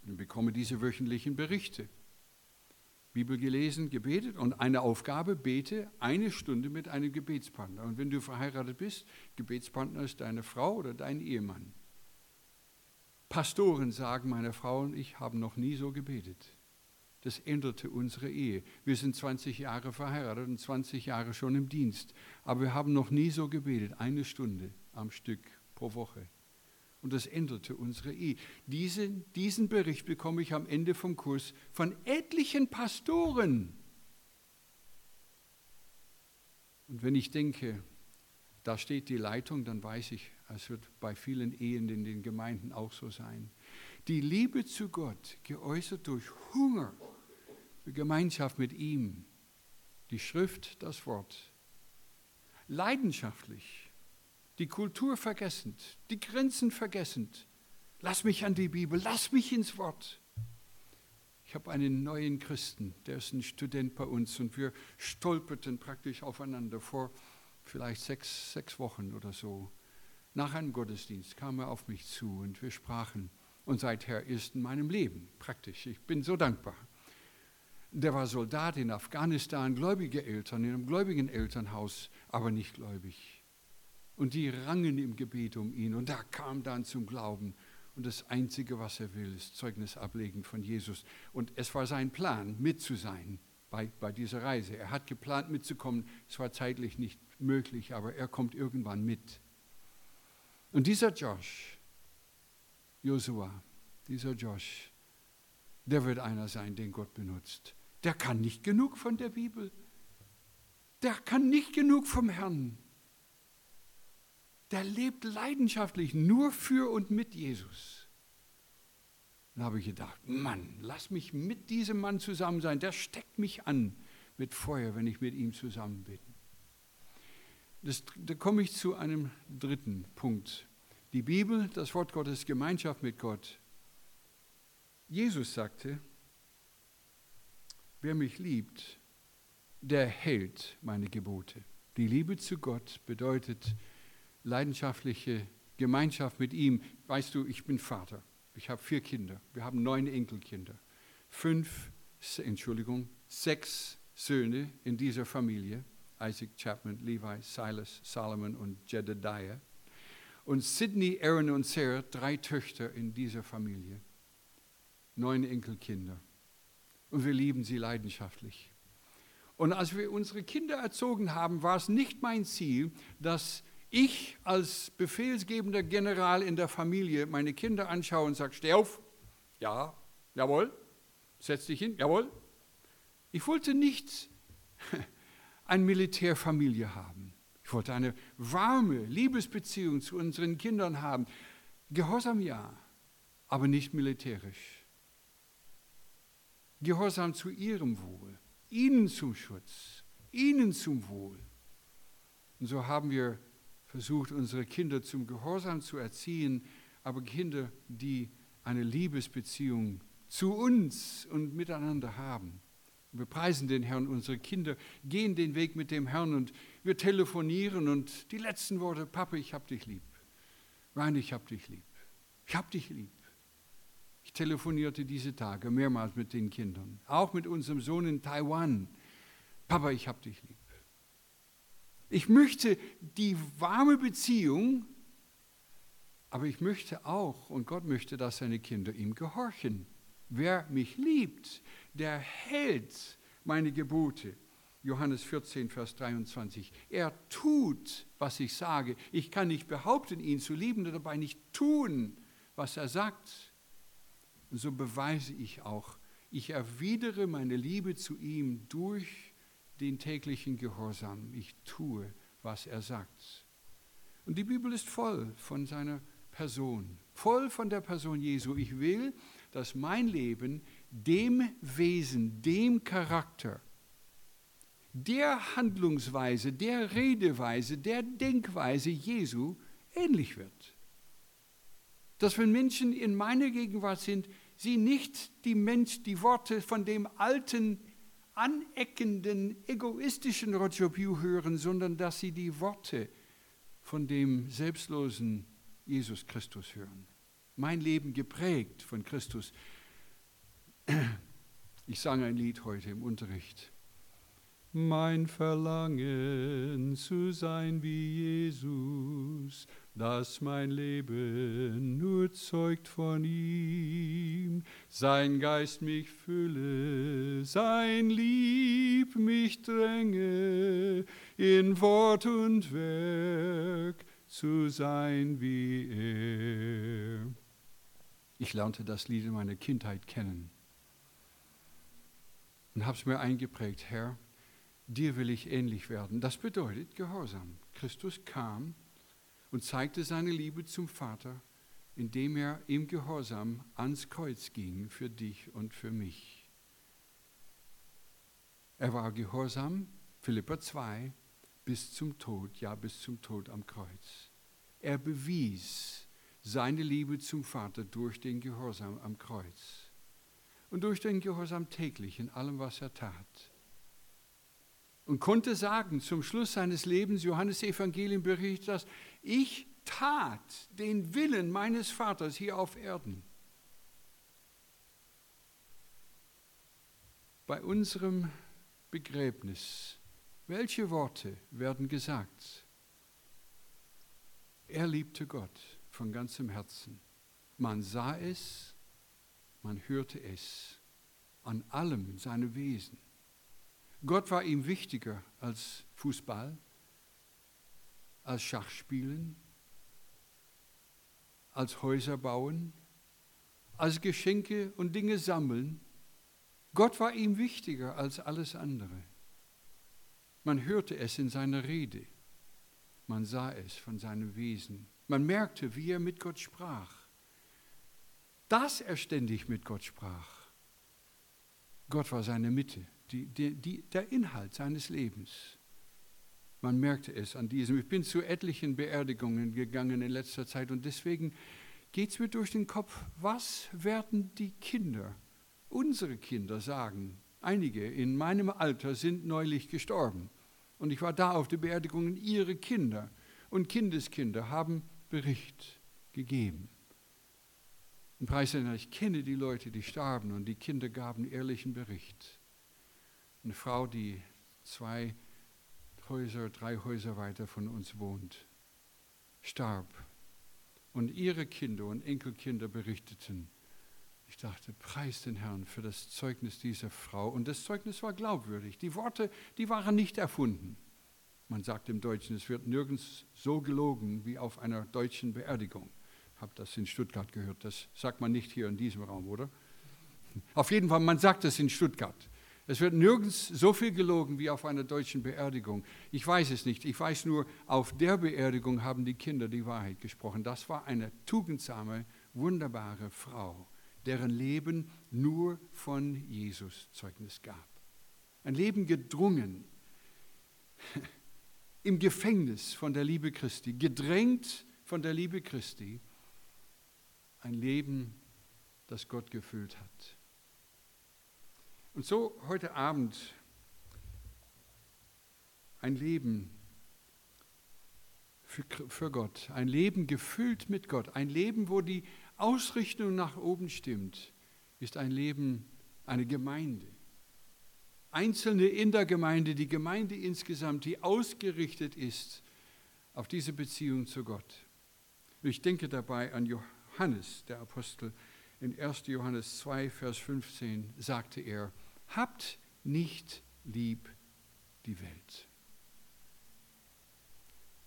A: und bekomme diese wöchentlichen Berichte. Bibel gelesen, gebetet und eine Aufgabe, bete eine Stunde mit einem Gebetspartner. Und wenn du verheiratet bist, Gebetspartner ist deine Frau oder dein Ehemann. Pastoren sagen, meine Frau und ich haben noch nie so gebetet. Das änderte unsere Ehe. Wir sind 20 Jahre verheiratet und 20 Jahre schon im Dienst. Aber wir haben noch nie so gebetet, eine Stunde am Stück pro Woche. Und das änderte unsere Ehe. Diese, diesen Bericht bekomme ich am Ende vom Kurs von etlichen Pastoren. Und wenn ich denke, da steht die Leitung, dann weiß ich, es wird bei vielen Ehen in den Gemeinden auch so sein. Die Liebe zu Gott, geäußert durch Hunger Gemeinschaft mit ihm, die Schrift, das Wort, leidenschaftlich die Kultur vergessend, die Grenzen vergessend. Lass mich an die Bibel, lass mich ins Wort. Ich habe einen neuen Christen, der ist ein Student bei uns und wir stolperten praktisch aufeinander vor vielleicht sechs, sechs Wochen oder so. Nach einem Gottesdienst kam er auf mich zu und wir sprachen. Und seither ist in meinem Leben praktisch. Ich bin so dankbar. Der war Soldat in Afghanistan, gläubige Eltern, in einem gläubigen Elternhaus, aber nicht gläubig. Und die rangen im Gebet um ihn. Und da kam dann zum Glauben. Und das Einzige, was er will, ist Zeugnis ablegen von Jesus. Und es war sein Plan, mit zu sein bei, bei dieser Reise. Er hat geplant, mitzukommen. Es war zeitlich nicht möglich, aber er kommt irgendwann mit. Und dieser Josh, Josua, dieser Josh, der wird einer sein, den Gott benutzt. Der kann nicht genug von der Bibel. Der kann nicht genug vom Herrn der lebt leidenschaftlich nur für und mit Jesus. Dann habe ich gedacht, Mann, lass mich mit diesem Mann zusammen sein. Der steckt mich an mit Feuer, wenn ich mit ihm zusammen bin. Das, da komme ich zu einem dritten Punkt. Die Bibel, das Wort Gottes, Gemeinschaft mit Gott. Jesus sagte, wer mich liebt, der hält meine Gebote. Die Liebe zu Gott bedeutet, leidenschaftliche Gemeinschaft mit ihm. Weißt du, ich bin Vater. Ich habe vier Kinder. Wir haben neun Enkelkinder. Fünf, Entschuldigung, sechs Söhne in dieser Familie. Isaac Chapman, Levi, Silas, Solomon und Jedediah. Und Sidney, Aaron und Sarah, drei Töchter in dieser Familie. Neun Enkelkinder. Und wir lieben sie leidenschaftlich. Und als wir unsere Kinder erzogen haben, war es nicht mein Ziel, dass ich als befehlsgebender General in der Familie meine Kinder anschaue und sage, steh auf, ja, jawohl, setz dich hin, jawohl. Ich wollte nicht eine *laughs* Militärfamilie haben. Ich wollte eine warme Liebesbeziehung zu unseren Kindern haben. Gehorsam ja, aber nicht militärisch. Gehorsam zu ihrem Wohl, ihnen zum Schutz, ihnen zum Wohl. Und so haben wir versucht, unsere Kinder zum Gehorsam zu erziehen, aber Kinder, die eine Liebesbeziehung zu uns und miteinander haben. Wir preisen den Herrn, unsere Kinder gehen den Weg mit dem Herrn und wir telefonieren und die letzten Worte, Papa, ich hab dich lieb. Ryan, ich hab dich lieb. Ich hab dich lieb. Ich telefonierte diese Tage mehrmals mit den Kindern, auch mit unserem Sohn in Taiwan. Papa, ich hab dich lieb. Ich möchte die warme Beziehung, aber ich möchte auch, und Gott möchte, dass seine Kinder ihm gehorchen. Wer mich liebt, der hält meine Gebote. Johannes 14, Vers 23. Er tut, was ich sage. Ich kann nicht behaupten, ihn zu lieben, und dabei nicht tun, was er sagt. Und so beweise ich auch, ich erwidere meine Liebe zu ihm durch den täglichen Gehorsam. Ich tue, was er sagt. Und die Bibel ist voll von seiner Person, voll von der Person Jesu. Ich will, dass mein Leben dem Wesen, dem Charakter, der Handlungsweise, der Redeweise, der Denkweise Jesu ähnlich wird. Dass wenn Menschen in meiner Gegenwart sind, sie nicht die Mensch, die Worte von dem alten aneckenden, egoistischen Roger Pugh hören, sondern dass sie die Worte von dem selbstlosen Jesus Christus hören. Mein Leben geprägt von Christus. Ich sang ein Lied heute im Unterricht. Mein Verlangen zu sein wie Jesus, dass mein Leben nur zeugt von ihm, sein Geist mich fülle, sein Lieb mich dränge, in Wort und Werk zu sein wie er. Ich lernte das Lied in meiner Kindheit kennen und habe es mir eingeprägt, Herr, dir will ich ähnlich werden. Das bedeutet Gehorsam. Christus kam und zeigte seine Liebe zum Vater, indem er im Gehorsam ans Kreuz ging für dich und für mich. Er war gehorsam, Philippa 2, bis zum Tod, ja bis zum Tod am Kreuz. Er bewies seine Liebe zum Vater durch den Gehorsam am Kreuz. und durch den Gehorsam täglich in allem, was er tat. Und konnte sagen, zum Schluss seines Lebens, Johannes Evangelium berichtet das, ich tat den Willen meines Vaters hier auf Erden. Bei unserem Begräbnis, welche Worte werden gesagt? Er liebte Gott von ganzem Herzen. Man sah es, man hörte es an allem in seinem Wesen. Gott war ihm wichtiger als Fußball, als Schachspielen, als Häuser bauen, als Geschenke und Dinge sammeln. Gott war ihm wichtiger als alles andere. Man hörte es in seiner Rede, man sah es von seinem Wesen, man merkte, wie er mit Gott sprach, dass er ständig mit Gott sprach. Gott war seine Mitte, die, die, die, der Inhalt seines Lebens. Man merkte es an diesem. Ich bin zu etlichen Beerdigungen gegangen in letzter Zeit und deswegen geht es mir durch den Kopf, was werden die Kinder, unsere Kinder sagen? Einige in meinem Alter sind neulich gestorben und ich war da auf der Beerdigung. Ihre Kinder und Kindeskinder haben Bericht gegeben. Und preislich, ich kenne die Leute, die starben und die Kinder gaben ehrlichen Bericht. Eine Frau, die zwei Häuser, drei Häuser weiter von uns wohnt, starb. Und ihre Kinder und Enkelkinder berichteten. Ich dachte, preis den Herrn für das Zeugnis dieser Frau. Und das Zeugnis war glaubwürdig. Die Worte, die waren nicht erfunden. Man sagt im Deutschen, es wird nirgends so gelogen wie auf einer deutschen Beerdigung. Ich habe das in Stuttgart gehört. Das sagt man nicht hier in diesem Raum, oder? Auf jeden Fall, man sagt es in Stuttgart. Es wird nirgends so viel gelogen wie auf einer deutschen Beerdigung. Ich weiß es nicht. Ich weiß nur, auf der Beerdigung haben die Kinder die Wahrheit gesprochen. Das war eine tugendsame, wunderbare Frau, deren Leben nur von Jesus Zeugnis gab. Ein Leben gedrungen, *laughs* im Gefängnis von der Liebe Christi, gedrängt von der Liebe Christi. Ein Leben, das Gott gefüllt hat. Und so heute Abend ein Leben für, für, Gott, ein Leben gefüllt mit Gott, ein Leben, wo die Ausrichtung nach oben stimmt, ist ein Leben, eine Gemeinde. Einzelne in der Gemeinde, die Gemeinde insgesamt, die ausgerichtet ist auf diese Beziehung zu Gott. Ich denke dabei an Johannes, der Apostel, in 1. Johannes 2, Vers 15 sagte er, habt nicht lieb die Welt.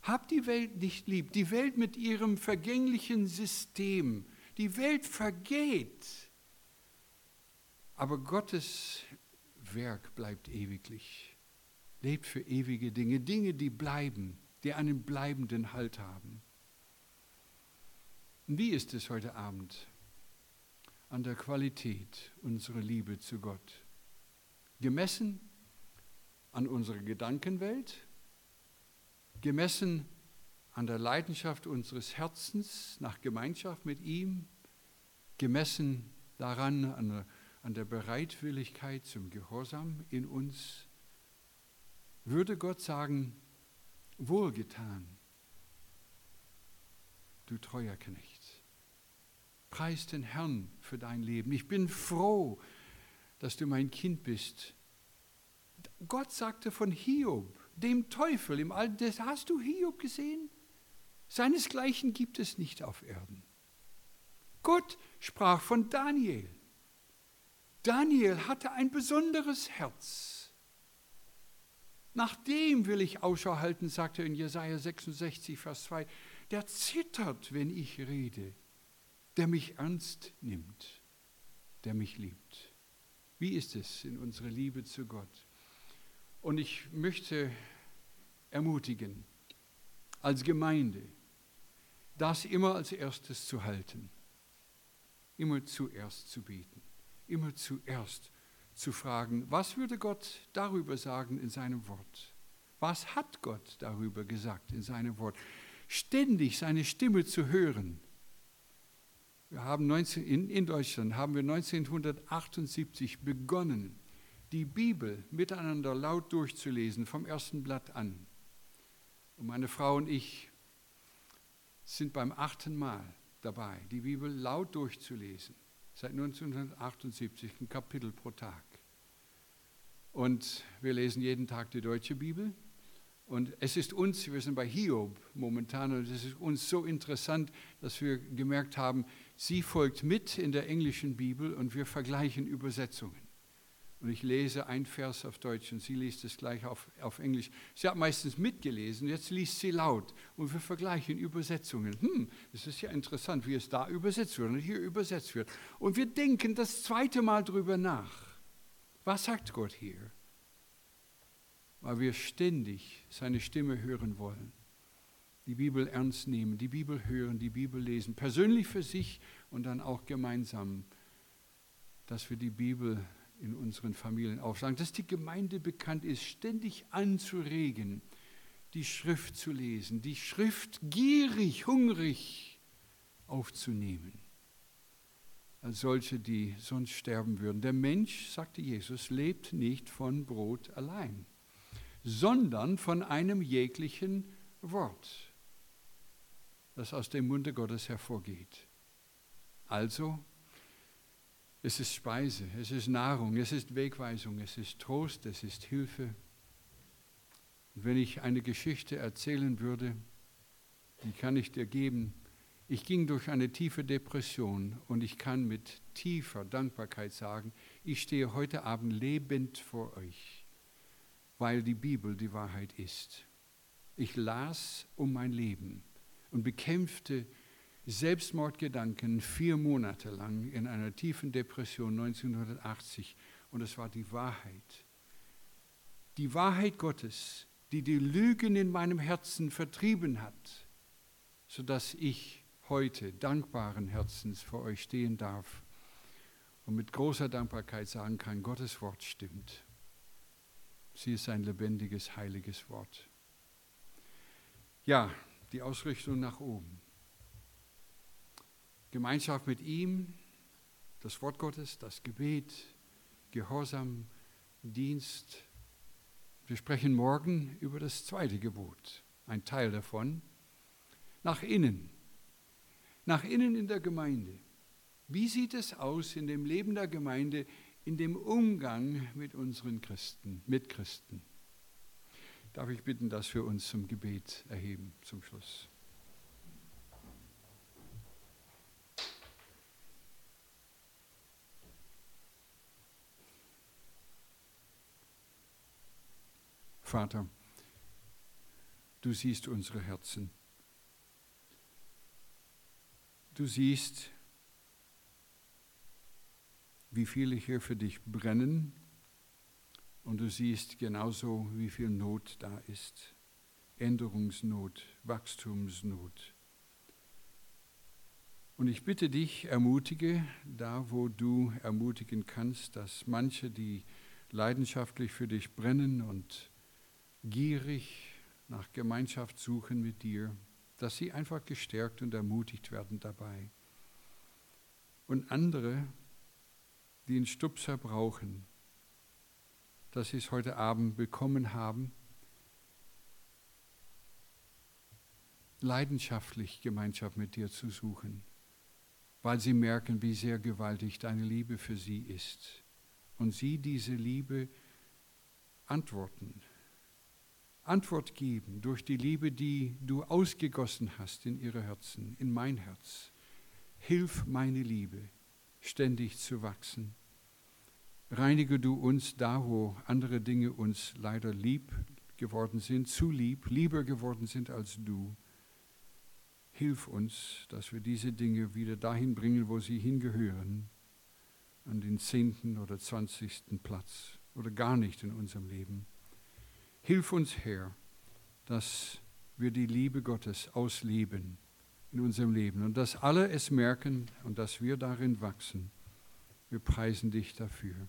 A: Habt die Welt nicht lieb, die Welt mit ihrem vergänglichen System. Die Welt vergeht, aber Gottes Werk bleibt ewiglich, lebt für ewige Dinge, Dinge, die bleiben, die einen bleibenden Halt haben. Wie ist es heute Abend? An der Qualität unserer Liebe zu Gott. Gemessen an unserer Gedankenwelt, gemessen an der Leidenschaft unseres Herzens nach Gemeinschaft mit ihm, gemessen daran an der, an der Bereitwilligkeit zum Gehorsam in uns, würde Gott sagen, wohlgetan, du treuer Knecht. Preis den Herrn für dein Leben. Ich bin froh, dass du mein Kind bist. Gott sagte von Hiob, dem Teufel im Alten Testament, hast du Hiob gesehen? Seinesgleichen gibt es nicht auf Erden. Gott sprach von Daniel. Daniel hatte ein besonderes Herz. Nach dem will ich Ausschau halten, sagte er in Jesaja 66, Vers 2. Der zittert, wenn ich rede der mich ernst nimmt, der mich liebt. Wie ist es in unserer Liebe zu Gott? Und ich möchte ermutigen, als Gemeinde, das immer als erstes zu halten, immer zuerst zu beten, immer zuerst zu fragen, was würde Gott darüber sagen in seinem Wort? Was hat Gott darüber gesagt in seinem Wort? Ständig seine Stimme zu hören Wir haben 19, in, in Deutschland haben wir 1978 begonnen, die Bibel miteinander laut durchzulesen, vom ersten Blatt an. Und meine Frau und ich sind beim achten Mal dabei, die Bibel laut durchzulesen. Seit 1978 ein Kapitel pro Tag. Und wir lesen jeden Tag die deutsche Bibel. Und es ist uns, wir sind bei Hiob momentan, und es ist uns so interessant, dass wir gemerkt haben, sie folgt mit in der englischen Bibel und wir vergleichen Übersetzungen. Und ich lese ein Vers auf Deutsch und sie liest es gleich auf, auf Englisch. Sie hat meistens mitgelesen, jetzt liest sie laut und wir vergleichen Übersetzungen. Hm, es ist ja interessant, wie es da übersetzt wird und hier übersetzt wird. Und wir denken das zweite Mal drüber nach. Was sagt Gott hier? Weil wir ständig seine Stimme hören wollen. Die Bibel ernst nehmen, die Bibel hören, die Bibel lesen, persönlich für sich und dann auch gemeinsam, dass wir die Bibel in unseren Familien aufsagen, dass die Gemeinde bekannt ist, ständig anzuregen, die Schrift zu lesen, die Schrift gierig, hungrig aufzunehmen, als solche, die sonst sterben würden. Der Mensch, sagte Jesus, lebt nicht von Brot allein, sondern von einem jeglichen Wort, das aus dem Munde Gottes hervorgeht. Also es ist Speise, es ist Nahrung, es ist Wegweisung, es ist Trost, es ist Hilfe. Und wenn ich eine Geschichte erzählen würde, die kann ich dir geben. Ich ging durch eine tiefe Depression und ich kann mit tiefer Dankbarkeit sagen, ich stehe heute Abend lebend vor euch, weil die Bibel die Wahrheit ist. Ich las um mein Leben und bekämpfte Selbstmordgedanken vier Monate lang in einer tiefen Depression 1980 und es war die Wahrheit. Die Wahrheit Gottes, die die Lügen in meinem Herzen vertrieben hat, sodass ich heute dankbaren Herzens vor euch stehen darf und mit großer Dankbarkeit sagen kann, Gottes Wort stimmt. Sie ist ein lebendiges, heiliges Wort. Ja, die Ausrichtung nach oben. Gemeinschaft mit ihm, das Wort Gottes, das Gebet, Gehorsam, Dienst. Wir sprechen morgen über das zweite Gebot, ein Teil davon, nach innen, nach innen in der Gemeinde. Wie sieht es aus in dem Leben der Gemeinde, in dem Umgang mit unseren Christen, mit Christen? Darf ich bitten, dass wir uns zum Gebet erheben zum Schluss? Vater, du siehst unsere Herzen. Du siehst, wie viele hier für dich brennen und du siehst genauso, wie viel Not da ist. Änderungsnot, Wachstumsnot. Und ich bitte dich, ermutige da, wo du ermutigen kannst, dass manche, die leidenschaftlich für dich brennen und gierig nach Gemeinschaft suchen mit dir, dass sie einfach gestärkt und ermutigt werden dabei. Und andere, die einen Stupser brauchen, dass sie es heute Abend bekommen haben, leidenschaftlich Gemeinschaft mit dir zu suchen, weil sie merken, wie sehr gewaltig deine Liebe für sie ist. Und sie diese Liebe antworten Antwort geben durch die Liebe, die du ausgegossen hast in ihre Herzen, in mein Herz. Hilf meine Liebe, ständig zu wachsen. Reinige du uns da, wo andere Dinge uns leider lieb geworden sind, zu lieb, lieber geworden sind als du. Hilf uns, dass wir diese Dinge wieder dahin bringen, wo sie hingehören, an den zehnten oder zwanzigsten Platz oder gar nicht in unserem Leben. Hilf uns, Herr, dass wir die Liebe Gottes ausleben in unserem Leben und dass alle es merken und dass wir darin wachsen. Wir preisen dich dafür.